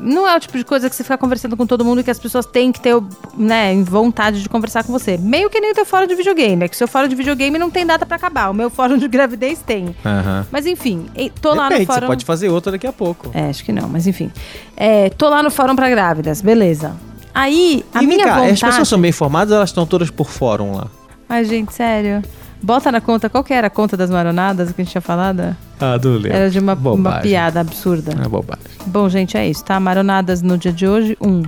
não é o tipo de coisa que você fica conversando com todo mundo e que as pessoas têm que ter né, vontade de conversar com você. Meio que nem o teu fórum de videogame. É que o seu fórum de videogame não tem data pra acabar. O meu fórum de gravidez tem. Aham. Mas enfim, tô lá no Depende, fórum. você pode fazer outra daqui a pouco. É, acho que não, mas enfim. É, tô lá no fórum pra grávidas, beleza. Aí, a e minha cá, vontade... as pessoas são bem informadas ou elas estão todas por fórum lá? Ai, gente, sério. Bota na conta, qual que era a conta das maronadas que a gente tinha falado? Ah, do Léo. Era de uma, uma piada absurda. É bobagem. Bom, gente, é isso, tá? Maronadas no dia de hoje, um.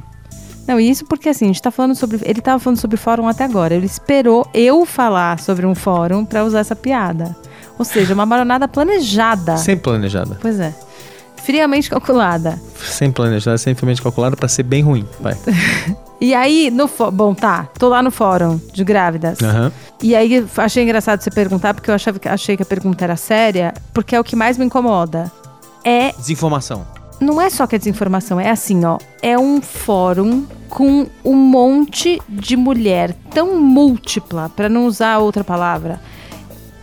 Não, e isso porque assim, a gente tá falando sobre. Ele tava falando sobre fórum até agora. Ele esperou eu falar sobre um fórum pra usar essa piada. Ou seja, uma maronada planejada. Sem planejada. Pois é. Friamente calculada. Sem planejada, sem friamente calculada pra ser bem ruim. Vai. E aí, no Bom, tá. Tô lá no fórum de grávidas. Aham. E aí, achei engraçado você perguntar, porque eu achava, achei que a pergunta era séria, porque é o que mais me incomoda. É Desinformação. não é só que é desinformação, é assim, ó. É um fórum com um monte de mulher tão múltipla, pra não usar outra palavra.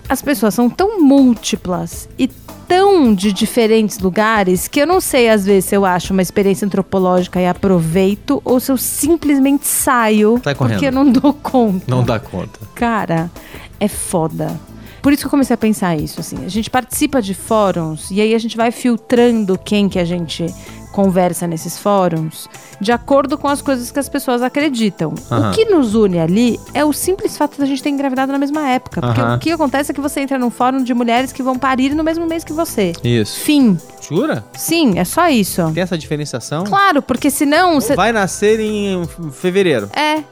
As pessoas são tão múltiplas e tão de diferentes lugares que eu não sei às vezes se eu acho uma experiência antropológica e aproveito ou se eu simplesmente saio Sai correndo. porque eu não dou conta. Não dá conta. Cara, é foda. Por isso que eu comecei a pensar isso, assim. A gente participa de fóruns e aí a gente vai filtrando quem que a gente conversa nesses fóruns de acordo com as coisas que as pessoas acreditam. Aham. O que nos une ali é o simples fato da gente ter engravidado na mesma época. Porque Aham. o que acontece é que você entra num fórum de mulheres que vão parir no mesmo mês que você. Isso. Fim. Jura? Sim, é só isso. Tem essa diferenciação? Claro, porque senão... você- Vai nascer em fevereiro. É.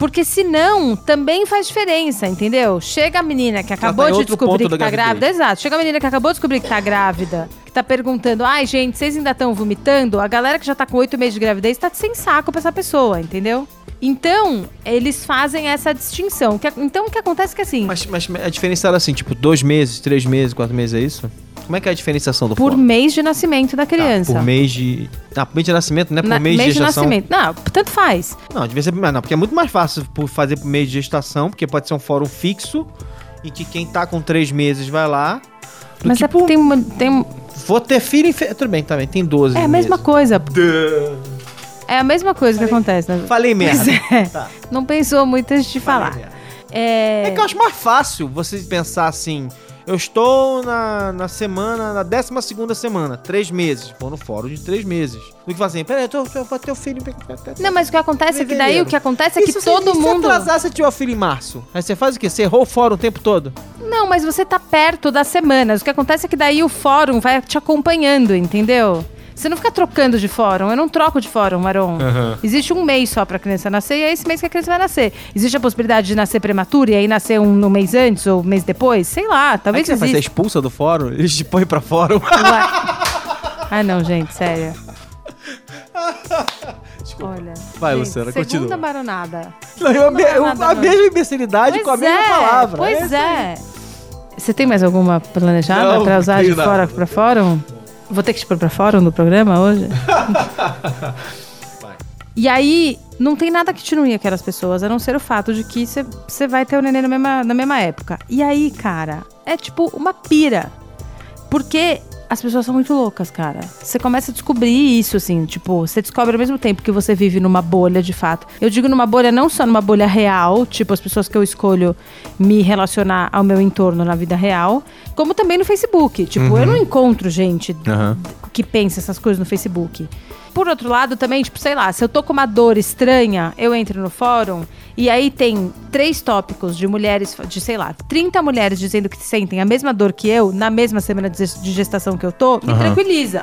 Porque senão também faz diferença, entendeu? Chega a menina que acabou tá de descobrir que tá gravidez. grávida. Exato. Chega a menina que acabou de descobrir que tá grávida, que tá perguntando: ai, gente, vocês ainda estão vomitando? A galera que já tá com oito meses de gravidez tá sem saco pra essa pessoa, entendeu? Então, eles fazem essa distinção. Então, o que acontece é que assim. Mas, mas a diferença era assim, tipo, dois meses, três meses, quatro meses, é isso? Como é que é a diferenciação do Por fórum? mês de nascimento da Tá, criança. por mês de. Ah, por mês de nascimento, não é por Na- mês, de gestação. nascimento. Não, tanto faz. Não, devia ser. Não, porque é muito mais fácil por fazer por mês de gestação, porque pode ser um fórum fixo, em que quem tá com três meses vai lá. Mas que é por- tem, uma- tem. Vou ter filho em. Fe... Tudo bem, também, tem 12. É a mesma meses. coisa. É a mesma coisa que acontece. Né? Falei merda. Pois é. Tá. Não pensou muito antes de Falei falar. merda. É... É que eu acho mais fácil você pensar assim. Eu estou na, na semana, na 12 segunda semana, três meses. Pô, no fórum de três meses. Do que falar assim, peraí, eu, tô, eu vou ter o filho. Não, mas o que acontece é que daí o que acontece é que se você- todo se mundo. atrasar, você tiver o filho em março. Aí você faz o quê? Você errou o fórum o tempo todo? Não, mas você tá perto das semanas. O que acontece é que daí o fórum vai te acompanhando, entendeu? Você não fica trocando de fórum. Eu não troco de fórum, Maron. Existe um mês só pra criança nascer e é esse mês que a criança vai nascer. Existe a possibilidade de nascer prematura e aí nascer um no mês antes ou um mês depois? Sei lá, Aí talvez que você vai ser exista. expulsa do fórum? Eles te põem pra fórum. Ai, não, gente, sério. Olha. Vai, gente, Luciana, segunda continua. baronada. Não, eu- Não é eu- a não. mesma imbecilidade com a Pois mesma é, palavra. Pois isso aí. é. Você tem mais alguma planejada Não, pra usar de fora pra fórum? Vou ter que te pôr pra fórum do programa hoje? E aí, não tem nada que te unir aquelas pessoas, a não ser o fato de que você vai ter o neném na mesma, na mesma época. E aí, cara, é tipo uma pira. Porque as pessoas são muito loucas, cara. Você começa a descobrir isso, assim, tipo, você descobre ao mesmo tempo que você vive numa bolha, de fato. Eu digo numa bolha não só numa bolha real, tipo, as pessoas que eu escolho me relacionar ao meu entorno na vida real, como também no Facebook. Tipo, eu não encontro gente Aham. que pensa essas coisas no Facebook. Por outro lado, também, tipo, sei lá, se eu tô com uma dor estranha, eu entro no fórum e aí tem três tópicos de mulheres, de sei lá, 30 mulheres dizendo que sentem a mesma dor que eu na mesma semana de ges- de gestação que eu tô, me Aham. tranquiliza.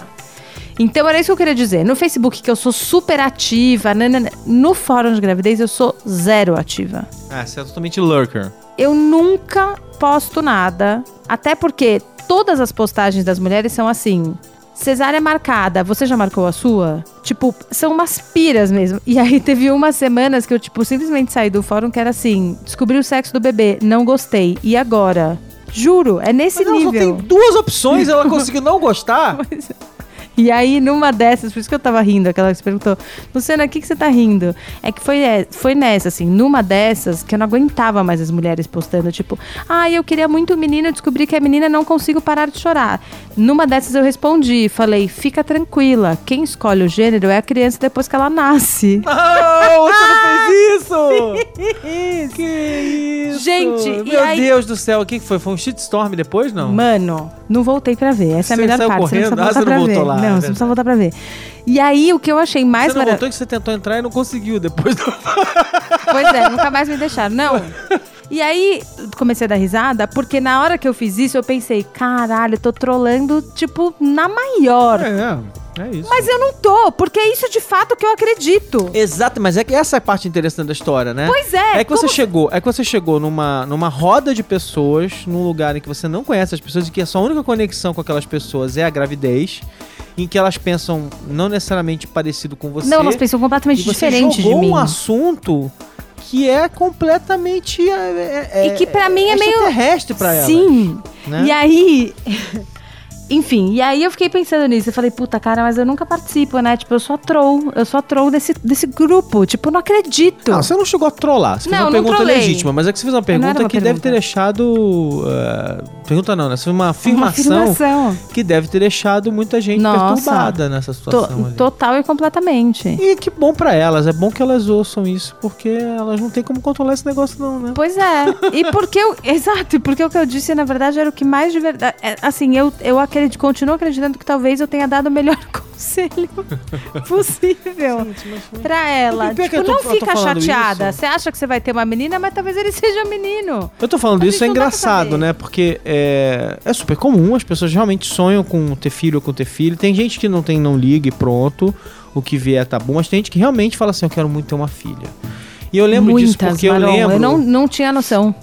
Então era isso que eu queria dizer. No Facebook, que eu sou super ativa, nanana, no fórum de gravidez, eu sou zero ativa. Ah, você é totalmente lurker. Eu nunca posto nada, até porque todas as postagens das mulheres são assim. Cesárea marcada, você já marcou a sua? Tipo, são umas piras mesmo. E aí teve umas semanas que eu, tipo, simplesmente saí do fórum que era assim: descobri o sexo do bebê, não gostei. E agora? Juro, é nesse Mas ela só nível. tem duas opções, ela conseguiu não gostar. E aí, numa dessas, por isso que eu tava rindo, aquela que você perguntou, Luciana, o que, que você tá rindo? É que foi, é, foi nessa, assim, numa dessas que eu não aguentava mais as mulheres postando, tipo, ah, eu queria muito o menino, eu descobri que a menina não consigo parar de chorar. Numa dessas eu respondi, falei, fica tranquila, quem escolhe o gênero é a criança depois que ela nasce. Não, você não fez isso! que isso? Gente, e Meu aí- Deus do céu, o que foi? Foi um shitstorm depois, não? Mano, não voltei pra ver. Essa é a Você melhor parte. correndo? Você não Ah, você não voltou ver. lá, é não, você não verdade. precisa voltar pra ver. E aí, o que eu achei mais você não mara- voltou que você tentou entrar e não conseguiu depois do... Pois é, nunca mais me deixaram. Não. E aí, comecei a dar risada, porque na hora que eu fiz isso, eu pensei, caralho, eu tô trolando, tipo, na maior. É, é isso. Mas eu não tô, porque é isso de fato que eu acredito. Exato, mas é que essa é a parte interessante da história, né? Pois é, É que você chegou, é que você chegou numa, numa roda de pessoas, num lugar em que você não conhece as pessoas e que a sua única conexão com aquelas pessoas é a gravidez, em que elas pensam não necessariamente parecido com você. Não, elas pensam e completamente você diferente de jogou mim. um assunto que é completamente é, é, E que pra mim é meio- terrestre pra ela. Sim. né? E aí. Enfim, e aí eu fiquei pensando nisso. Eu falei, puta, cara, mas eu nunca participo, né? Tipo, eu sou a troll. Eu sou a troll desse, desse grupo. Tipo, eu não acredito. Não, você não chegou a trollar. Você fez Não, uma não pergunta trolei. legítima, mas é que você fez uma pergunta uma que deve ter pergunta. deixado. eh, pergunta não, né? Você fez uma Uma afirmação, afirmação. que deve ter deixado muita gente Nossa. perturbada nessa To- situação. ali. total e completamente. E que bom pra elas, é bom que elas ouçam isso, porque elas não têm como controlar esse negócio, não, né? Pois é. E porque eu. Exato, porque o que eu disse, na verdade, era o que mais de verdade. é, assim, eu, eu acredito, continuo acreditando que talvez eu tenha dado o melhor conselho possível pra ela. Tipo, tô- não fica chateada. Você acha que você vai ter uma menina, mas talvez ele seja menino. Eu tô falando isso, é engraçado, né? Porque é, é super comum, as pessoas realmente sonham com ter filho ou com ter filho. Tem gente que não tem, não liga e pronto, o que vier tá bom, mas tem gente que realmente fala assim, eu quero muito ter uma filha. E eu lembro disso Muitas, porque Maron, eu lembro... Eu não, não tinha noção.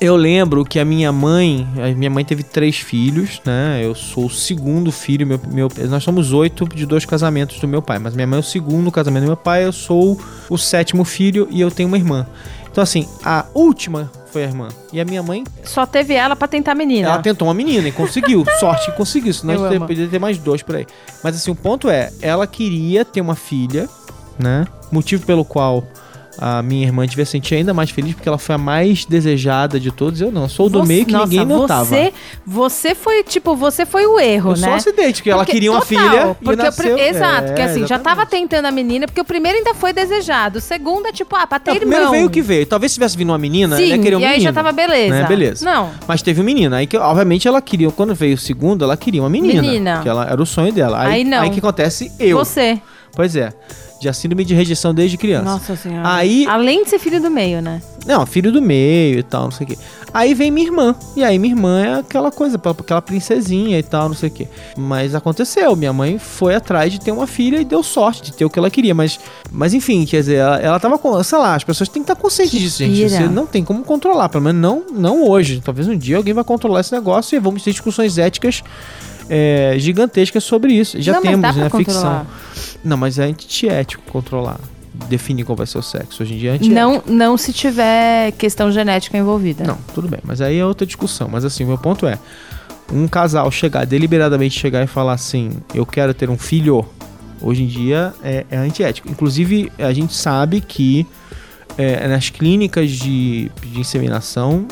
Eu lembro que a minha mãe, a minha mãe teve três filhos, né? Eu sou o segundo filho, meu, meu, nós somos oito de dois casamentos do meu pai, mas minha mãe é o segundo casamento do meu pai, eu sou o sétimo filho e eu tenho uma irmã. Então assim, a última foi a irmã. E a minha mãe, Só teve ela pra tentar a menina. ela tentou uma menina e conseguiu. Sorte que conseguiu, senão Eu a gente amo. poderia ter mais dois por aí. Mas assim, o ponto é, ela queria ter uma filha, né? Motivo pelo qual a minha irmã devia sentir ainda mais feliz, porque ela foi a mais desejada de todos. Eu não, eu sou do Você- meio que nossa, ninguém notava. Você, você foi, tipo, você foi o erro, eu né? um acidente, porque ela Porque- queria uma total, filha e porque pri- nasceu... Exato, É, porque assim, já tava exatamente. tentando a menina, porque o primeiro ainda foi desejado. O segundo é tipo, ah, pra ter Não, irmão. primeiro veio o que veio. Talvez se tivesse vindo uma menina, Sim, ela ia querer um e aí menino. já tava beleza. né? Beleza. Não, Mas teve um menino. Aí que, obviamente, ela queria. Quando veio o segundo, ela queria uma menina. Menina. Que ela, era o sonho dela. Aí, Aí não. Aí que acontece? Eu. você. Pois é. Já síndrome de rejeição desde criança. Nossa senhora. Aí- Além de ser filho do meio, né? Não, filho do meio e tal, não sei o quê. Aí vem minha irmã. E aí minha irmã é aquela coisa, aquela princesinha e tal, não sei o quê. Mas aconteceu. Minha mãe foi atrás de ter uma filha e deu sorte de ter o que ela queria. Mas, mas enfim, quer dizer, ela, ela tava com. Sei lá, as pessoas têm que estar conscientes disso, gente. Você não tem como controlar. Pelo menos não, não hoje. Talvez um dia alguém vai controlar esse negócio e vamos ter discussões éticas. É, gigantescas sobre isso. Já não, temos, dá né? Ficção. Não, mas é antiético controlar. Definir qual vai ser o sexo. Hoje em dia é antiético. Não, não se tiver questão genética envolvida. Não, tudo bem, mas aí é outra discussão. Mas assim, o meu ponto é: um casal chegar, deliberadamente chegar e falar assim, eu quero ter um filho, hoje em dia é, é antiético. Inclusive, a gente sabe que é, nas clínicas de, de inseminação,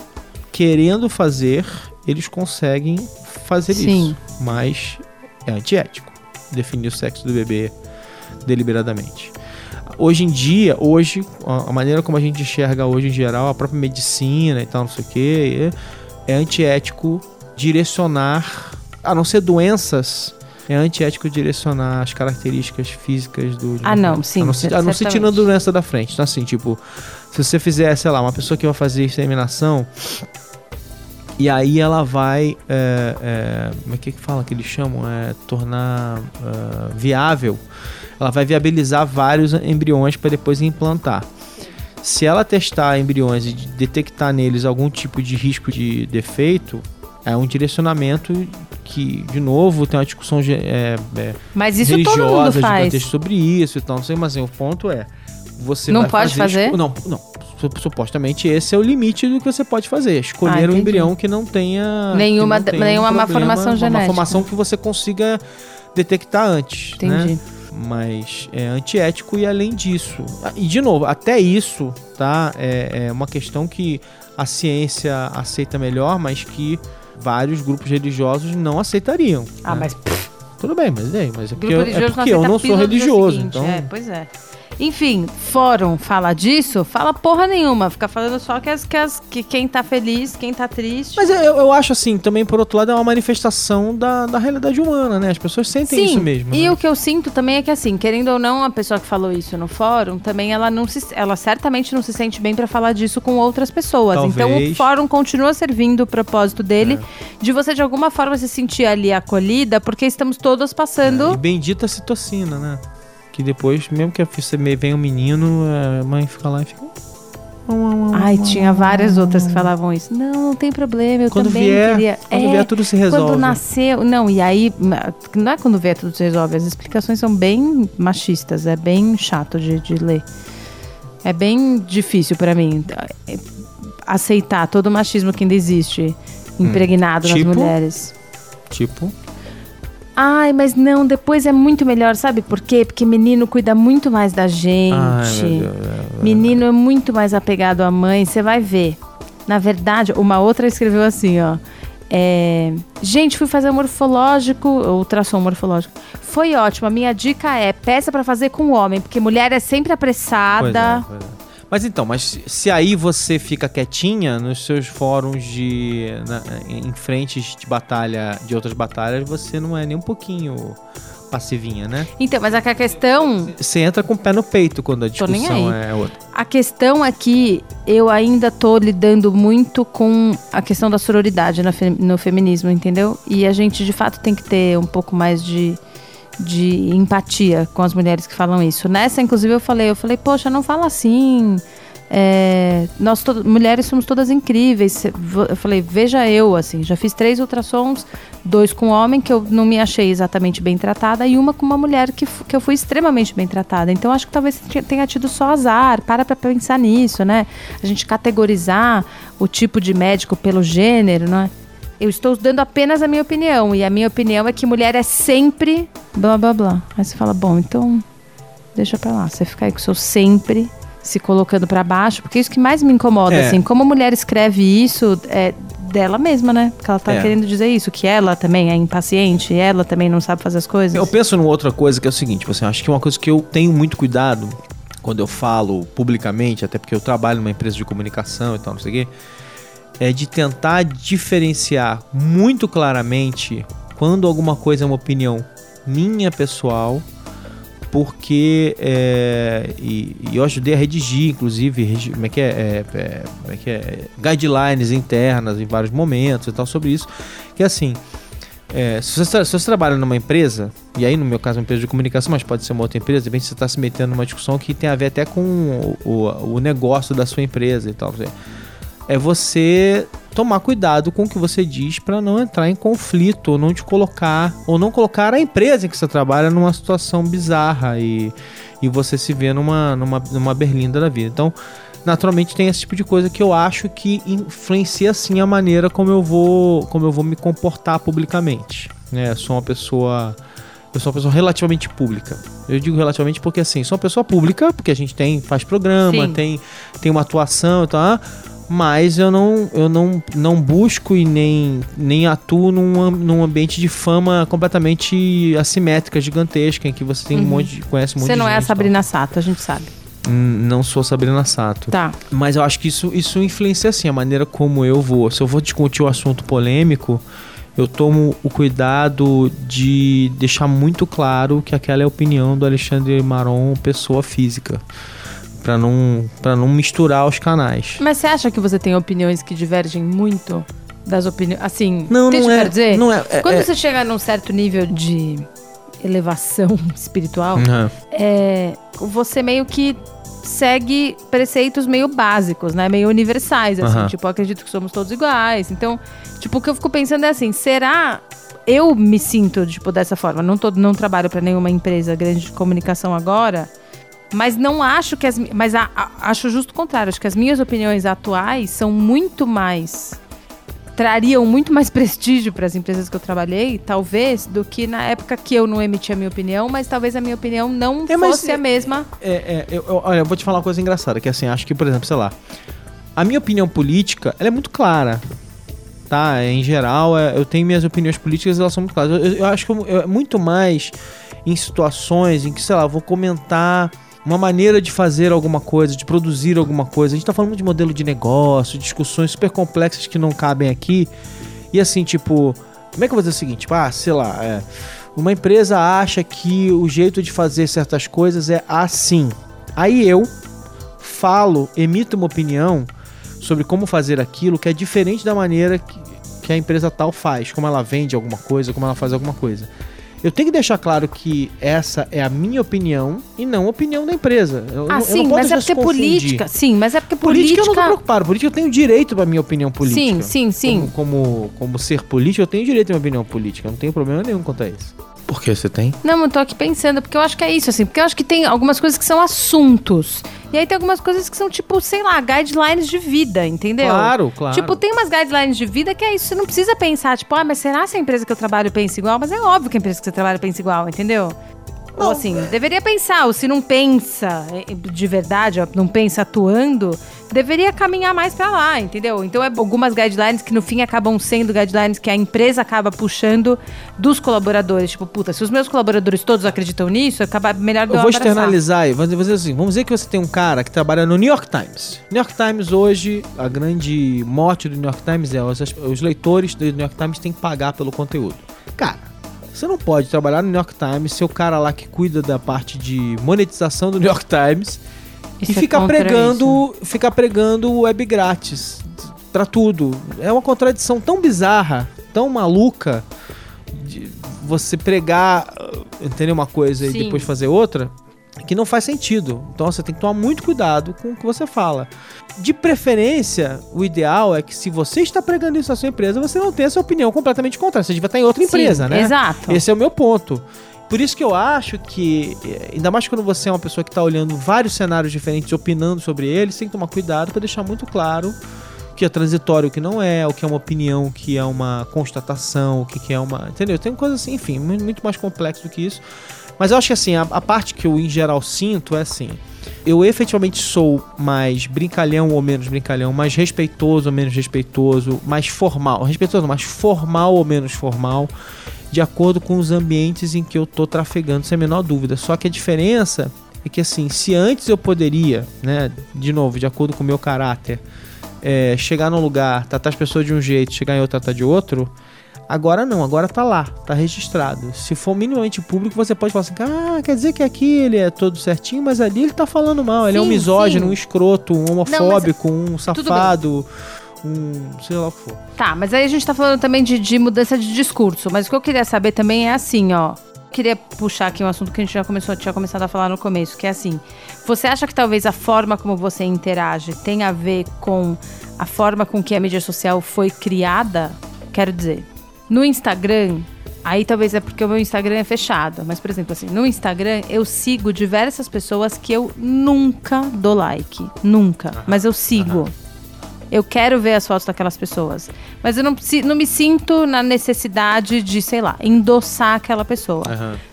querendo fazer, eles conseguem fazer Sim. isso. Mas é antiético definir o sexo do bebê deliberadamente. Hoje em dia, hoje, a maneira como a gente enxerga hoje em geral, a própria medicina e tal, não sei o que, é, é antiético direcionar, a não ser doenças, é antiético direcionar as características físicas do. Ah, não, sim, A não ser, a não certamente. tirando a doença da frente. Então, assim, tipo, se você fizer, sei lá, uma pessoa que vai fazer inseminação. E aí ela vai. É, é, como é que que fala que eles chamam? É, tornar é, viável. Ela vai viabilizar vários embriões para depois implantar. Se ela testar embriões e detectar neles algum tipo de risco de defeito, é um direcionamento que, de novo, tem uma discussão é, é, Mas isso todo mundo religiosa faz. sobre isso e tal. Não sei, mas assim, o ponto é. Você Não pode fazer? esco- Não, não. Su- Supostamente esse é o limite do que você pode fazer. Escolher Ah, um embrião que não tenha. Nenhuma- não tenha nenhuma problema, malformação Uma genética. malformação que você consiga detectar antes. né? Entendi. mas é antiético e além disso. ah, E de novo, até isso, tá? É, é uma questão que a ciência aceita melhor, mas que vários grupos religiosos não aceitariam. Ah, né? mas Tudo bem, mas, é, mas é porque, eu, é porque eu aceita não sou religioso. seguinte, Então, É, pois é. Enfim, fórum fala disso, fala porra nenhuma. Fica falando só que, as, que, as, que quem tá feliz, quem tá triste. Mas eu, eu acho assim, também por outro lado, é uma manifestação da, da realidade humana, né? As pessoas sentem isso mesmo. E né? o que eu sinto também é que, assim, querendo ou não, a pessoa que falou isso no fórum, também ela não se. Ela certamente não se sente bem pra falar disso com outras pessoas. Então o Talvez. É. fórum continua servindo o propósito dele de você, de alguma forma, se sentir ali acolhida, porque estamos todos passando. E bendita citocina, né? Que depois, mesmo que você me- venha um menino, a mãe fica lá e fica. Ai, tinha várias outras que falavam isso. Não, não tem problema, eu Quando também vier, queria. quando É, vier tudo se resolve. Quando nasceu. Não, e aí. Não é quando vier tudo se resolve. As explicações são bem machistas. É bem chato de, de ler. É bem difícil pra mim é, aceitar todo o machismo que ainda existe impregnado Tipo? nas mulheres. Tipo, Ai, mas não, depois é muito melhor, sabe por quê? Porque menino cuida muito mais da gente. Ai, é. Menino é muito mais apegado à mãe, você vai ver. Na verdade, uma outra escreveu assim, ó. É, gente, fui fazer morfológico, ultrassom morfológico. Foi ótimo. A minha dica é peça pra fazer com homem, porque mulher é sempre Pois apressada. é, pois é. Mas então, mas se- aí você fica quietinha nos seus fóruns de. na- em frentes de batalha, de outras batalhas, você não é nem um pouquinho passivinha, né? Então, mas é a questão, Você entra com o pé no peito quando a discussão é outra. a questão aqui, eu ainda tô lidando muito com a questão da sororidade no feminismo, entendeu? E a gente de fato tem que ter um pouco mais de de empatia com as mulheres que falam isso. Nessa, inclusive, eu falei, eu falei, poxa, não fala assim. é, nós mulheres somos todas incríveis. Eu falei, veja eu, assim, já fiz três ultrassons, dois com homem, que eu não me achei exatamente bem tratada, e uma com uma mulher que, que eu fui extremamente bem tratada. Então, acho que talvez te- tenha tido só azar. Para pra pensar nisso, né? A gente categorizar o tipo de médico pelo gênero, não é? Eu estou dando apenas a minha opinião, e a minha opinião é que mulher é sempre blá blá blá. Aí você fala, bom, então deixa pra lá. Você fica aí com o seu sempre se colocando pra baixo, porque isso que mais me incomoda, É. assim, como a mulher escreve isso é dela mesma, né? Porque ela tá É. querendo dizer isso, que ela também é impaciente, ela também não sabe fazer as coisas. Eu penso numa outra coisa que é o seguinte, você acha que uma coisa que eu tenho muito cuidado quando eu falo publicamente, até porque eu trabalho numa empresa de comunicação e tal, não sei o quê, é de tentar diferenciar muito claramente quando alguma coisa é uma opinião minha pessoal, porque é, e, e eu ajudei a redigir, inclusive, como é que é, é, é, como é que é, guidelines internas em vários momentos e tal sobre isso, que é assim, é, se, você, se você trabalha numa empresa, e aí no meu caso é uma empresa de comunicação, mas pode ser uma outra empresa, de repente você está se metendo numa discussão que tem a ver até com o, o, o negócio da sua empresa e tal. sei. É você tomar cuidado com o que você diz para não entrar em conflito ou não te colocar, ou não colocar a empresa em que você trabalha numa situação bizarra e, e você se vê numa, numa, numa berlinda da vida. Então, naturalmente tem esse tipo de coisa que eu acho que influencia sim a maneira como eu vou, como eu vou me comportar publicamente. Né? Eu sou uma pessoa eu sou uma pessoa relativamente pública. Eu digo relativamente porque assim, sou uma pessoa pública, porque a gente tem faz programa, Sim. tem tem uma atuação e tal, mas eu não eu não, não busco e nem nem atuo num, num ambiente de fama completamente assimétrica, gigantesca, em que você tem um Uhum. monte de, conhece um monte Você não é a gente e tal. Sabrina Sato, a gente sabe. Hum, Não sou Sabrina Sato. Tá. Mas eu acho que isso, isso influencia assim a maneira como eu vou. Se eu vou discutir o assunto polêmico, eu tomo o cuidado de deixar muito claro que aquela é a opinião do Alexandre Maron, pessoa física. Pra não, pra não misturar os canais. Mas você acha que você tem opiniões que divergem muito das opiniões? Assim, Não, não é. dizer? Não é, é- Quando é- você chega num certo nível de elevação espiritual, é, você meio que segue preceitos meio básicos, né? Meio universais, assim. Tipo, eu acredito que somos todos iguais. Então, tipo, o que eu fico pensando é assim, será... Eu me sinto, tipo, dessa forma. Não, tô, não trabalho para nenhuma empresa grande de comunicação agora, mas não acho que as... Mas a- a- acho justo o contrário. Acho que as minhas opiniões atuais são muito mais trariam muito mais prestígio para as empresas que eu trabalhei, talvez, do que na época que eu não emitia a minha opinião, mas talvez a minha opinião não É, fosse é- a mesma. É, é, eu, eu- olha, eu vou te falar uma coisa engraçada, que assim, acho que, por exemplo, sei lá, a minha opinião política, ela é muito clara, tá? Em geral, é, eu tenho minhas opiniões políticas, elas são muito claras. Eu, eu acho que eu- eu- é muito mais em situações em que, sei lá, vou comentar uma maneira de fazer alguma coisa, de produzir alguma coisa. A gente tá falando de modelo de negócio, discussões super complexas que não cabem aqui. E assim, tipo, como é que eu vou dizer o seguinte? Tipo, ah, sei lá, é, uma empresa acha que o jeito de fazer certas coisas é assim. Aí eu falo, emito uma opinião sobre como fazer aquilo que é diferente da maneira que, que a empresa tal faz, como ela vende alguma coisa, como ela faz alguma coisa. Eu tenho que deixar claro que essa é a minha opinião e não a opinião da empresa. Eu, ah, eu sim, mas é porque confundir. política. Sim, mas é porque Política, política. eu não tô preocupado. Política eu tenho direito pra minha opinião política. sim, sim, sim. Como, como, como ser político, eu tenho direito à minha opinião política. Eu não tenho problema nenhum quanto a isso. Por que você tem? Não, eu tô aqui pensando, porque eu acho que é isso, assim, porque eu acho que tem algumas coisas que são assuntos. E aí tem algumas coisas que são, tipo, sei lá, guidelines de vida, entendeu? Claro, claro. Tipo, tem umas guidelines de vida que é isso. Você não precisa pensar, tipo, ah, mas será que a empresa que eu trabalho pensa igual? Mas é óbvio que a empresa que você trabalha pensa igual, entendeu? Ou assim, deveria pensar, ou se não pensa eh, de verdade, não pensa atuando, deveria caminhar mais pra lá, entendeu? Então é algumas guidelines que no fim acabam sendo guidelines que a empresa acaba puxando dos colaboradores. Tipo, puta, se os meus colaboradores todos acreditam nisso, acaba melhor de Eu eu vou abraçar. externalizar aí. Vamos dizer assim, vamos dizer que você tem um cara que trabalha no New York Times. New York Times hoje, a grande mote do New York Times é os, os leitores do New York Times têm que pagar pelo conteúdo. Cara, você não pode trabalhar no New York Times, ser o cara lá que cuida da parte de monetização do New York Times Isso e é ficar pregando, ficar pregando web grátis pra tudo. É uma contradição tão bizarra, tão maluca de você pregar, entendeu uma coisa Sim. e depois fazer outra. Que não faz sentido. Então você tem que tomar muito cuidado com o que você fala. De preferência, o ideal é que se você está pregando isso na sua empresa, você não tenha essa opinião completamente contrária. Você devia estar em outra empresa, Sim, né? Exato. Esse é o meu ponto. Por isso que eu acho que, ainda mais quando você é uma pessoa que está olhando vários cenários diferentes, opinando sobre eles, tem que tomar cuidado para deixar muito claro o que é transitório, o que não é, o que é uma opinião, o que é uma constatação, o que é uma. Entendeu? Tem coisas assim, enfim, mu- muito mais complexo do que isso. Mas eu acho que assim, a, a parte que eu em geral sinto é assim. Eu efetivamente sou mais brincalhão ou menos brincalhão, mais respeitoso ou menos respeitoso, mais formal. Respeitoso, mais formal ou menos formal, de acordo com os ambientes em que eu tô trafegando, sem a menor dúvida. Só que a diferença é que assim, se antes eu poderia, né, de novo, de acordo com o meu caráter, é, chegar num lugar, tratar as pessoas de um jeito, chegar em outro, tratar de outro, agora não, agora tá lá, tá registrado. Se for minimamente público, você pode falar assim, ah, quer dizer que aqui ele é todo certinho, mas ali ele tá falando mal, ele é um Sim, misógino, sim. um escroto, um homofóbico, um bem. safado, um sei lá o que for. Tá, mas aí a gente tá falando também de, de mudança de discurso. Mas o que eu queria saber também é assim, ó. Queria puxar aqui um assunto que a gente já começou, tinha começado a falar no começo, que é assim. Você acha que talvez a forma como você interage tenha a ver com a forma com que a mídia social foi criada? Quero dizer, no Instagram, aí talvez é porque o meu Instagram é fechado, mas por exemplo assim, no Instagram eu sigo diversas pessoas que eu nunca dou like, nunca, mas eu sigo. Eu quero ver as fotos daquelas pessoas. Mas eu não, não me sinto na necessidade de, sei lá, endossar aquela pessoa.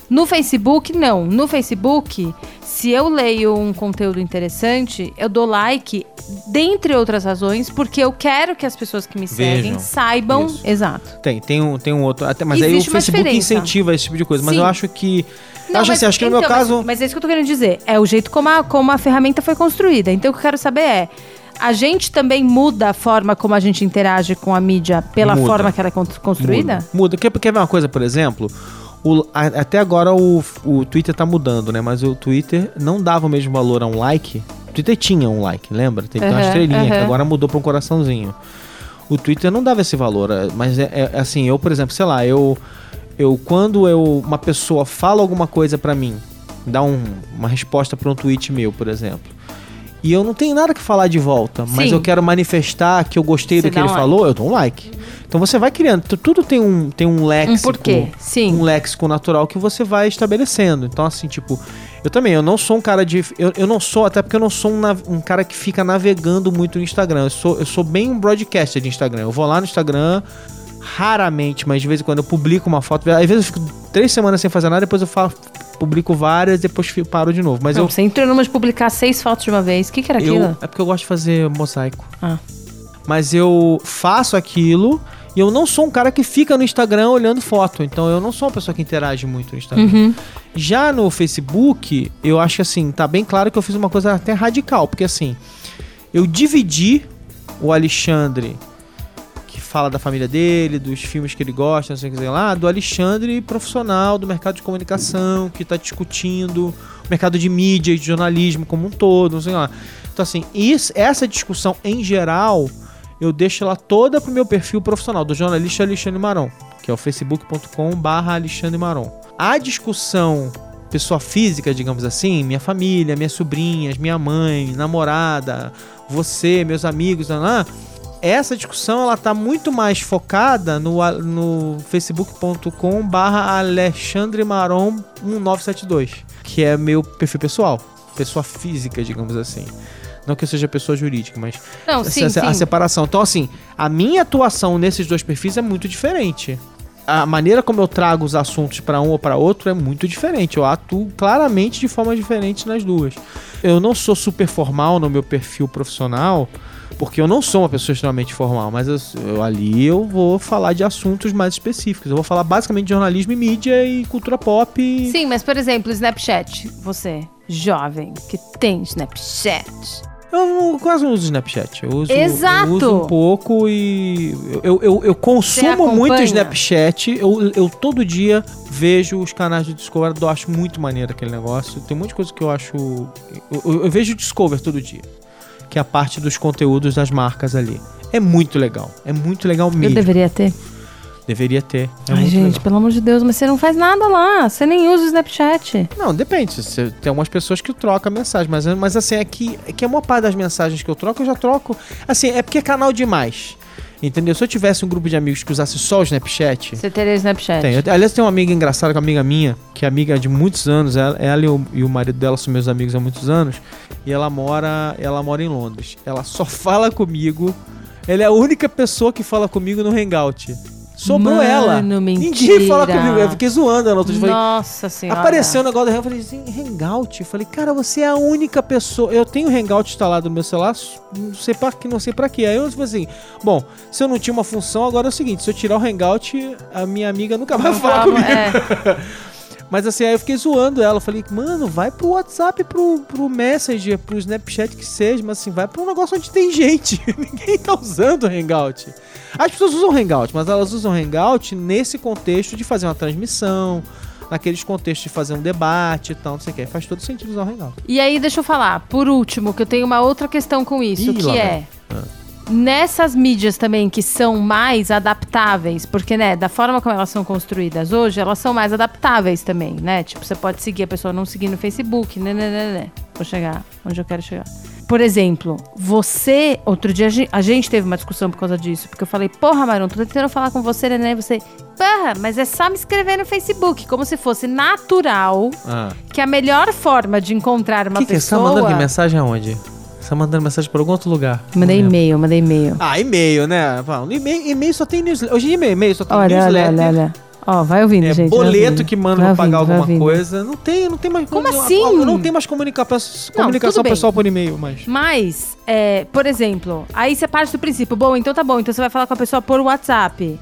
No Facebook, não. No Facebook, se eu leio um conteúdo interessante, eu dou like, dentre outras razões, porque eu quero que as pessoas que me seguem Vejam. saibam. Isso. Exato. Tem, tem um, tem um outro. Até, mas aí o Existe Facebook diferença. incentiva esse tipo de coisa. Mas Sim. eu acho que. Não, acho mas- assim, acho que no meu então, mas- caso. Mas, é isso que eu tô querendo dizer. É o jeito como a, como a ferramenta foi construída. Então o que eu quero saber é. A gente também muda a forma como a gente interage com a mídia pela Muda. forma que ela é con- construída? Muda. Muda. Quer, quer ver uma coisa, por exemplo? O- a- até agora o, o Twitter tá mudando, né? Mas o Twitter não dava o mesmo valor a um like. O Twitter tinha um like, lembra? Tem, tem uma estrelinha, que aham. agora mudou pra um coraçãozinho. O Twitter não dava esse valor, é, mas é, é assim, eu, por exemplo, sei lá, eu. Eu, quando eu, uma pessoa fala alguma coisa pra mim, dá um- uma resposta pra um tweet meu, por exemplo. E eu não tenho nada que falar de volta, mas Sim. eu quero manifestar que eu gostei Você do que ele um falou, eu dou um like. Então você vai criando, tu- tudo tem um, tem um Um léxico. porquê. Sim. Um léxico natural que você vai estabelecendo. Então, assim, tipo, eu também, eu não sou um cara de. Eu, eu não sou, até porque eu não sou um, um cara que fica navegando muito no Instagram. Eu sou, eu sou bem um broadcaster de Instagram. Eu vou lá no Instagram, raramente, mas de vez em quando eu publico uma foto. Às vezes eu fico três semanas sem fazer nada, depois eu fa- publico várias, depois paro de novo. Mas Não, eu, você entrou numa de publicar seis fotos de uma vez. O que, que era aquilo? eu. É porque eu gosto de fazer mosaico. Ah. Mas eu faço aquilo. E eu não sou um cara que fica no Instagram olhando foto. Então eu não sou uma pessoa que interage muito no Instagram. Uhum. Já no Facebook, eu acho que assim, tá bem claro que eu fiz uma coisa até radical, porque assim, eu dividi o Alexandre, fala da família dele, dos filmes que ele gosta, não sei o que lá, do Alexandre profissional do mercado de comunicação, que tá discutindo o mercado de mídia e de jornalismo como um todo, não sei lá. Então assim, isso, essa discussão em geral, eu deixo ela toda pro meu perfil profissional, do jornalista Alexandre Maron, que é o facebook.com barra Alexandre Maron. A discussão pessoa física, digamos assim, minha família, minhas sobrinhas, minha mãe, namorada, você, meus amigos, lá, lá, essa discussão ela tá muito mais focada no, a- no facebook.com barra Alexandre Maron 1972, que é meu perfil pessoal, pessoa física, digamos assim. Não que eu seja pessoa jurídica, mas Não, sim, essa- a sim. separação. Então, assim, a minha atuação nesses dois perfis é muito diferente. A maneira como eu trago os assuntos para um ou para outro é muito diferente. Eu atuo claramente de forma diferente nas duas. Eu não sou super formal no meu perfil profissional, porque eu não sou uma pessoa extremamente formal, mas eu, eu- ali eu vou falar de assuntos mais específicos. Eu vou falar basicamente de jornalismo e mídia e cultura pop. e- Sim, mas por exemplo, Snapchat. Você, jovem, que tem Snapchat. Eu não- quase não uso Snapchat. Eu uso, Exato. eu uso um pouco e. Eu, eu, eu consumo muito Snapchat. Eu, eu todo dia vejo os canais do Discover. Eu acho muito maneiro aquele negócio. Tem de coisa que eu acho. Eu, eu- eu vejo o Discover todo dia. Que é a parte dos conteúdos das marcas ali. É muito legal. É muito legal Eu mesmo. deveria ter. Deveria ter. É Ai, gente, legal. pelo amor de Deus, mas você não faz nada lá. Você nem usa o Snapchat. Não, depende. Você- tem algumas pessoas que trocam mensagem, mas, mas assim, é que, é que a maior parte das mensagens que eu troco, eu já troco. Assim, é porque é canal demais. Entendeu? Se eu tivesse um grupo de amigos que usasse só o Snapchat. Você teria Snapchat. Tem. Eu- aliás, tem uma amiga engraçada, uma amiga minha, que é amiga de muitos anos. Ela, ela e, o, e o marido dela são meus amigos há muitos anos. E ela mora, ela mora em Londres. Ela só fala comigo. Ela é a única pessoa que fala comigo no Hangout. Sobrou Mano, ela. mentira. Ninguém fala comigo. Eu fiquei zoando ela. outro dia. Falei, Nossa senhora. Apareceu o negócio do Hangout, eu falei assim, Hangout? Eu falei, cara, você é a única pessoa. Eu tenho o Hangout instalado no meu celular, não sei pra que, não sei pra quê. Aí eu falei assim, bom, se eu não tinha uma função, agora é o seguinte, se eu tirar o Hangout, a minha amiga nunca vai falar fala- comigo. é. Mas assim, aí eu fiquei zoando ela. Eu falei, mano, vai pro WhatsApp, pro, pro Messenger, pro Snapchat que seja, mas assim, vai pra um negócio onde tem gente. Ninguém tá usando o Hangout. As pessoas usam Hangout, mas elas usam Hangout nesse contexto de fazer uma transmissão, naqueles contextos de fazer um debate e tal, não sei o que. Faz todo sentido usar o Hangout. E aí, deixa eu falar, por último, que eu tenho uma outra questão com isso, Ih, que é. vem. Nessas mídias também que são mais adaptáveis, porque, né, da forma como elas são construídas hoje, elas são mais adaptáveis também, né? Tipo, você pode seguir a pessoa não seguir no Facebook, né, né, né, né. Vou chegar onde eu quero chegar. Por exemplo, você. Outro dia a gen- a gente teve uma discussão por causa disso, porque eu falei, porra, Maron, tô tentando falar com você, né? né, Você. Porra, mas é só me escrever no Facebook, como se fosse natural Ah. que a melhor forma de encontrar uma que, que é? Você tá pessoa. mandando mensagem aonde? Você tá mandando mensagem por algum outro lugar? Mandei Não e-mail, mandei e-mail. Ah, e-mail, né? E-mail, e-mail só tem newsletter. Hoje em dia e-mail só tem Olha, olha, newsletter. olha, olha. Ó, vai ouvindo, É gente. boleto ouvindo. que manda pra pagar alguma coisa. Não tem, não tem mais Como não- assim? Não tem mais comunica, comunicação bem. pessoal por e-mail, mas. Mas, é, por exemplo, aí você parte do princípio, bom, então tá bom, então você vai falar com a pessoa por WhatsApp.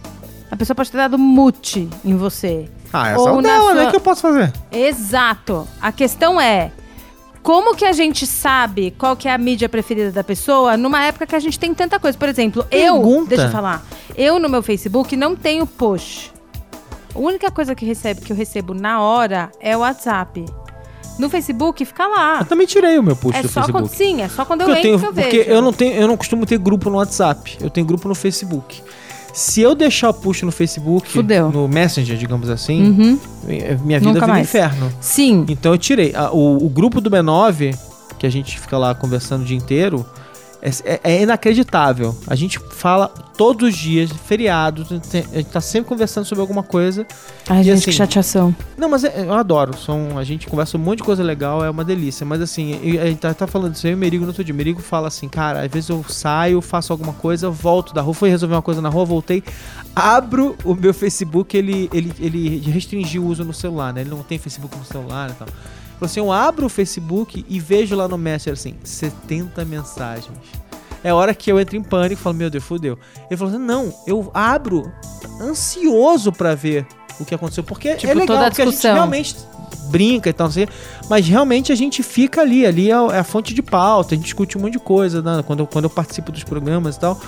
A pessoa pode ter dado mute em você. Ah, essa Ou é o na dela, né? sua- O que eu posso fazer? Exato. A questão é. Como que a gente sabe qual que é a mídia preferida da pessoa numa época que a gente tem tanta coisa? Por exemplo, eu. Pergunta. Deixa eu falar. Eu no meu Facebook não tenho push. A única coisa que, recebe, que eu recebo na hora é o WhatsApp. No Facebook fica lá. Eu também tirei o meu post É do só Facebook. quando, sim, é só quando eu Porque eu entro tenho, que eu porque vejo. eu não tenho, eu não costumo ter grupo no WhatsApp. Eu tenho grupo no Facebook. Se eu deixar o push no Facebook, Fudeu. no Messenger, digamos assim, Uhum. eh, minha vida Nunca vira mais. inferno. Sim. Então eu tirei. O, o grupo do B9, que a gente fica lá conversando o dia inteiro, é, é- é inacreditável. A gente fala todos os dias, feriados, a gente tá sempre conversando sobre alguma coisa. Ai, gente, assim, que chateação. Não, mas é- eu adoro. São, a gente conversa um monte de coisa legal, é uma delícia. Mas assim, a gente tá, tá falando disso aí, o Merigo no outro dia. O Merigo fala assim, cara, às vezes eu saio, faço alguma coisa, volto da rua, fui resolver uma coisa na rua, voltei, abro o meu Facebook, ele, ele, ele restringiu o uso no celular, né? Ele não tem Facebook no celular e tal. Falou assim, eu abro o Facebook e vejo lá no Messenger assim, 70 mensagens. É a hora que eu entro em pânico e falo, meu Deus, fudeu. Ele falou assim, não, eu abro ansioso pra ver o que aconteceu. Porque Tipo, é legal, toda a porque a gente realmente brinca e tal, sei, mas realmente a gente fica ali, ali é, a- é a fonte de pauta, a gente discute um monte de coisa, né? quando, eu, quando eu participo dos programas e tal.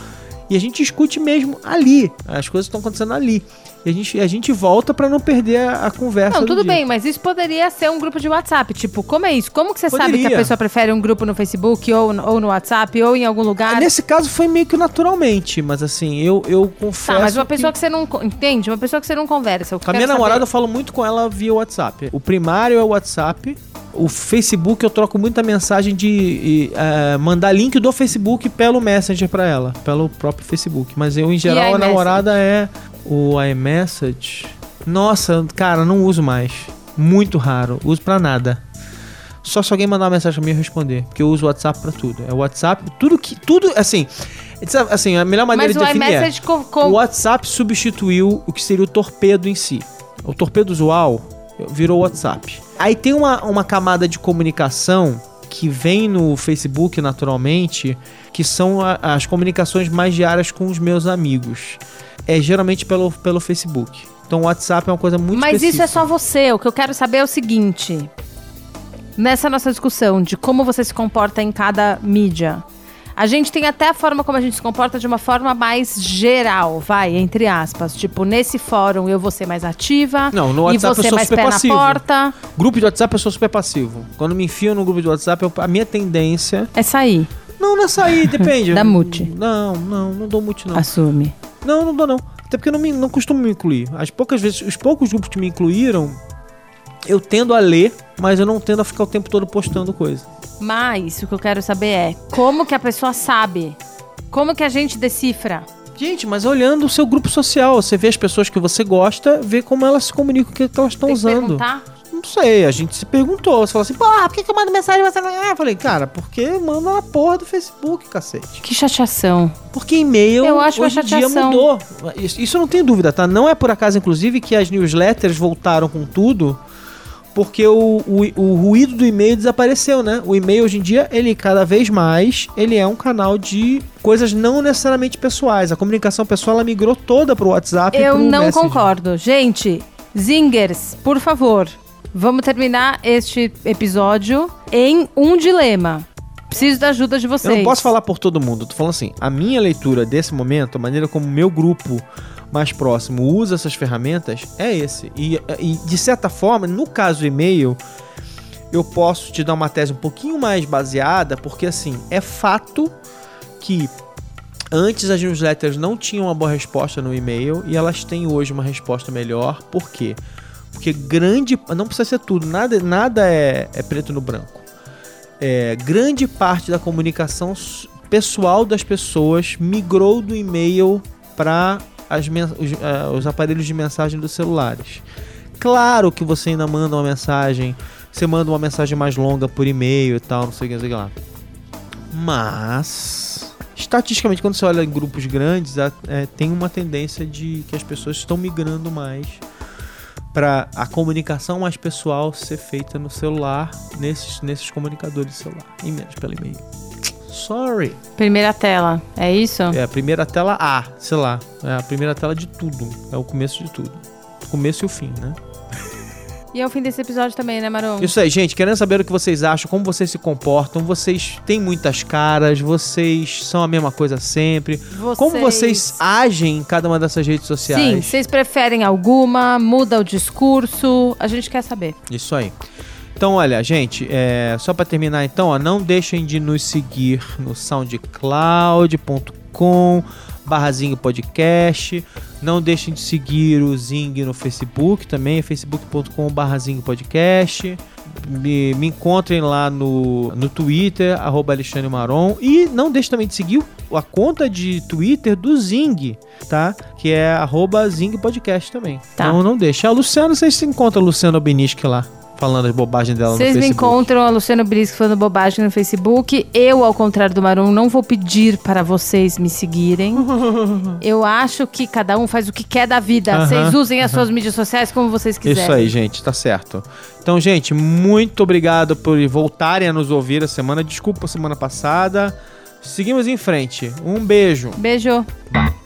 E a gente discute mesmo ali. As coisas estão acontecendo ali. E a gente, a gente volta pra não perder a, a conversa. Não, do tudo bem, mas isso poderia ser um grupo de WhatsApp. Tipo, como é isso? Como que você sabe que Poderia. a pessoa prefere um grupo no Facebook ou, no- ou no WhatsApp ou em algum lugar? Nesse caso foi meio que naturalmente, mas assim, eu, eu confesso. Tá, mas uma pessoa que... você não entende, uma pessoa que você não conversa. eu Com a minha namorada eu saber- falo muito com ela via WhatsApp. O primário é o WhatsApp. O Facebook eu troco muita mensagem de eh, mandar link do Facebook pelo Messenger pra ela, pelo próprio Facebook. Mas eu, em geral, a namorada é o iMessage. Nossa, cara, não uso mais. Muito raro. Uso pra nada. Só se alguém mandar uma mensagem pra mim eu responder. Porque eu uso o WhatsApp pra tudo. É o WhatsApp, tudo que. Tudo, assim. Assim, a melhor maneira Mas de o definir é. iMessage com, O com... WhatsApp substituiu o que seria o torpedo em si. O torpedo usual virou o WhatsApp. Aí tem uma, uma camada de comunicação que vem no Facebook naturalmente, que são a- as comunicações mais diárias com os meus amigos. É geralmente pelo, pelo Facebook. Então o WhatsApp é uma coisa muito Mas isso é específica. só você. O que eu quero saber é o seguinte. Nessa nossa discussão de como você se comporta em cada mídia, a gente tem até a forma como a gente se comporta de uma forma mais geral, vai, entre aspas. Tipo, nesse fórum eu vou ser mais ativa. Não, no WhatsApp eu sou mais super pé passivo. na porta. Grupo de WhatsApp eu sou super passivo. Quando me enfio no grupo de WhatsApp, eu- a minha tendência. É sair. Não, não é sair, depende. Dá mute. Não, não, não dou mute, não. Assume. Não, não dou não. Até porque eu não, me, não costumo me incluir. As poucas vezes, os poucos grupos que me incluíram, eu tendo a ler, mas eu não tendo a ficar o tempo todo postando coisa. Mas o que eu quero saber é como que a pessoa sabe? Como que a gente decifra? Gente, mas olhando o seu grupo social, você vê as pessoas que você gosta, vê como elas se comunicam, o que, que elas estão usando. perguntar? Não sei, a gente se perguntou. Você falou assim, porra, por que, que eu mando mensagem e você não. Ah, eu falei, cara, porque manda na porra do Facebook, cacete. Que chateação. Porque e-mail Eu acho hoje em dia mudou. Isso, isso eu não tenho dúvida, tá? Não é por acaso, inclusive, que as newsletters voltaram com tudo, porque o, o, o ruído do e-mail desapareceu, né? O e-mail hoje em dia, ele cada vez mais, ele é um canal de coisas não necessariamente pessoais. A comunicação pessoal, ela migrou toda pro WhatsApp e Eu pro não Messenger. concordo. Gente, zingers, por favor, vamos terminar este episódio em um dilema. Preciso da ajuda de vocês. Eu não posso falar por todo mundo. Eu tô falando assim, a minha leitura desse momento, a maneira como o meu grupo mais próximo usa essas ferramentas é esse. E, e, de certa forma, no caso do e-mail, eu posso te dar uma tese um pouquinho mais baseada, porque assim, é fato que antes as newsletters não tinham uma boa resposta no e-mail e elas têm hoje uma resposta melhor. Por quê? Porque grande. Não precisa ser tudo, nada, nada é, é preto no branco. É, grande parte da comunicação pessoal das pessoas migrou do e-mail para os, ah, os aparelhos de mensagem dos celulares. Claro que você ainda manda uma mensagem, você manda uma mensagem mais longa por e-mail e tal, não sei o que, não sei o que lá. Mas, estatisticamente, quando você olha em grupos grandes, é, tem uma tendência de que as pessoas estão migrando mais para a comunicação mais pessoal ser feita no celular, nesses, nesses comunicadores de celular, e menos pelo e-mail. Sorry. Primeira tela, é isso? É a primeira tela A, sei lá. É a primeira tela de tudo. É o começo de tudo. O começo e o fim, né? E é o fim desse episódio também, né, Maron? Isso aí, gente. Querendo saber o que vocês acham, como vocês se comportam. Vocês têm muitas caras, vocês são a mesma coisa sempre. Como vocês agem em cada uma dessas redes Sim, sociais. vocês preferem alguma? Muda o discurso? A gente quer saber. Isso aí. Então, olha, gente, é, só pra terminar então, ó, não deixem de nos seguir no soundcloud.com barrazinho podcast. Não deixem de seguir o Zing no Facebook também, é facebook.com barrazinho podcast. Me, me encontrem lá no, no Twitter, arroba Alexandre Maron. E não deixem também de seguir a conta de Twitter do Zing, tá? Que é arroba Zing Podcast também. Tá. Então não deixa. A Luciana, vocês se encontram a Luciana Obiniski lá, falando as bobagens dela Vocês no me Facebook. encontram a Luciano Brisco falando bobagem no Facebook. Eu, ao contrário do Maron, não vou pedir para vocês me seguirem. Eu acho que cada um faz o que quer da vida. Vocês usem as suas mídias sociais como vocês quiserem. Isso aí, gente, tá certo. Então, gente, muito obrigado por voltarem a nos ouvir a semana. Desculpa a semana passada. Seguimos em frente. Um beijo. Beijo. Bye.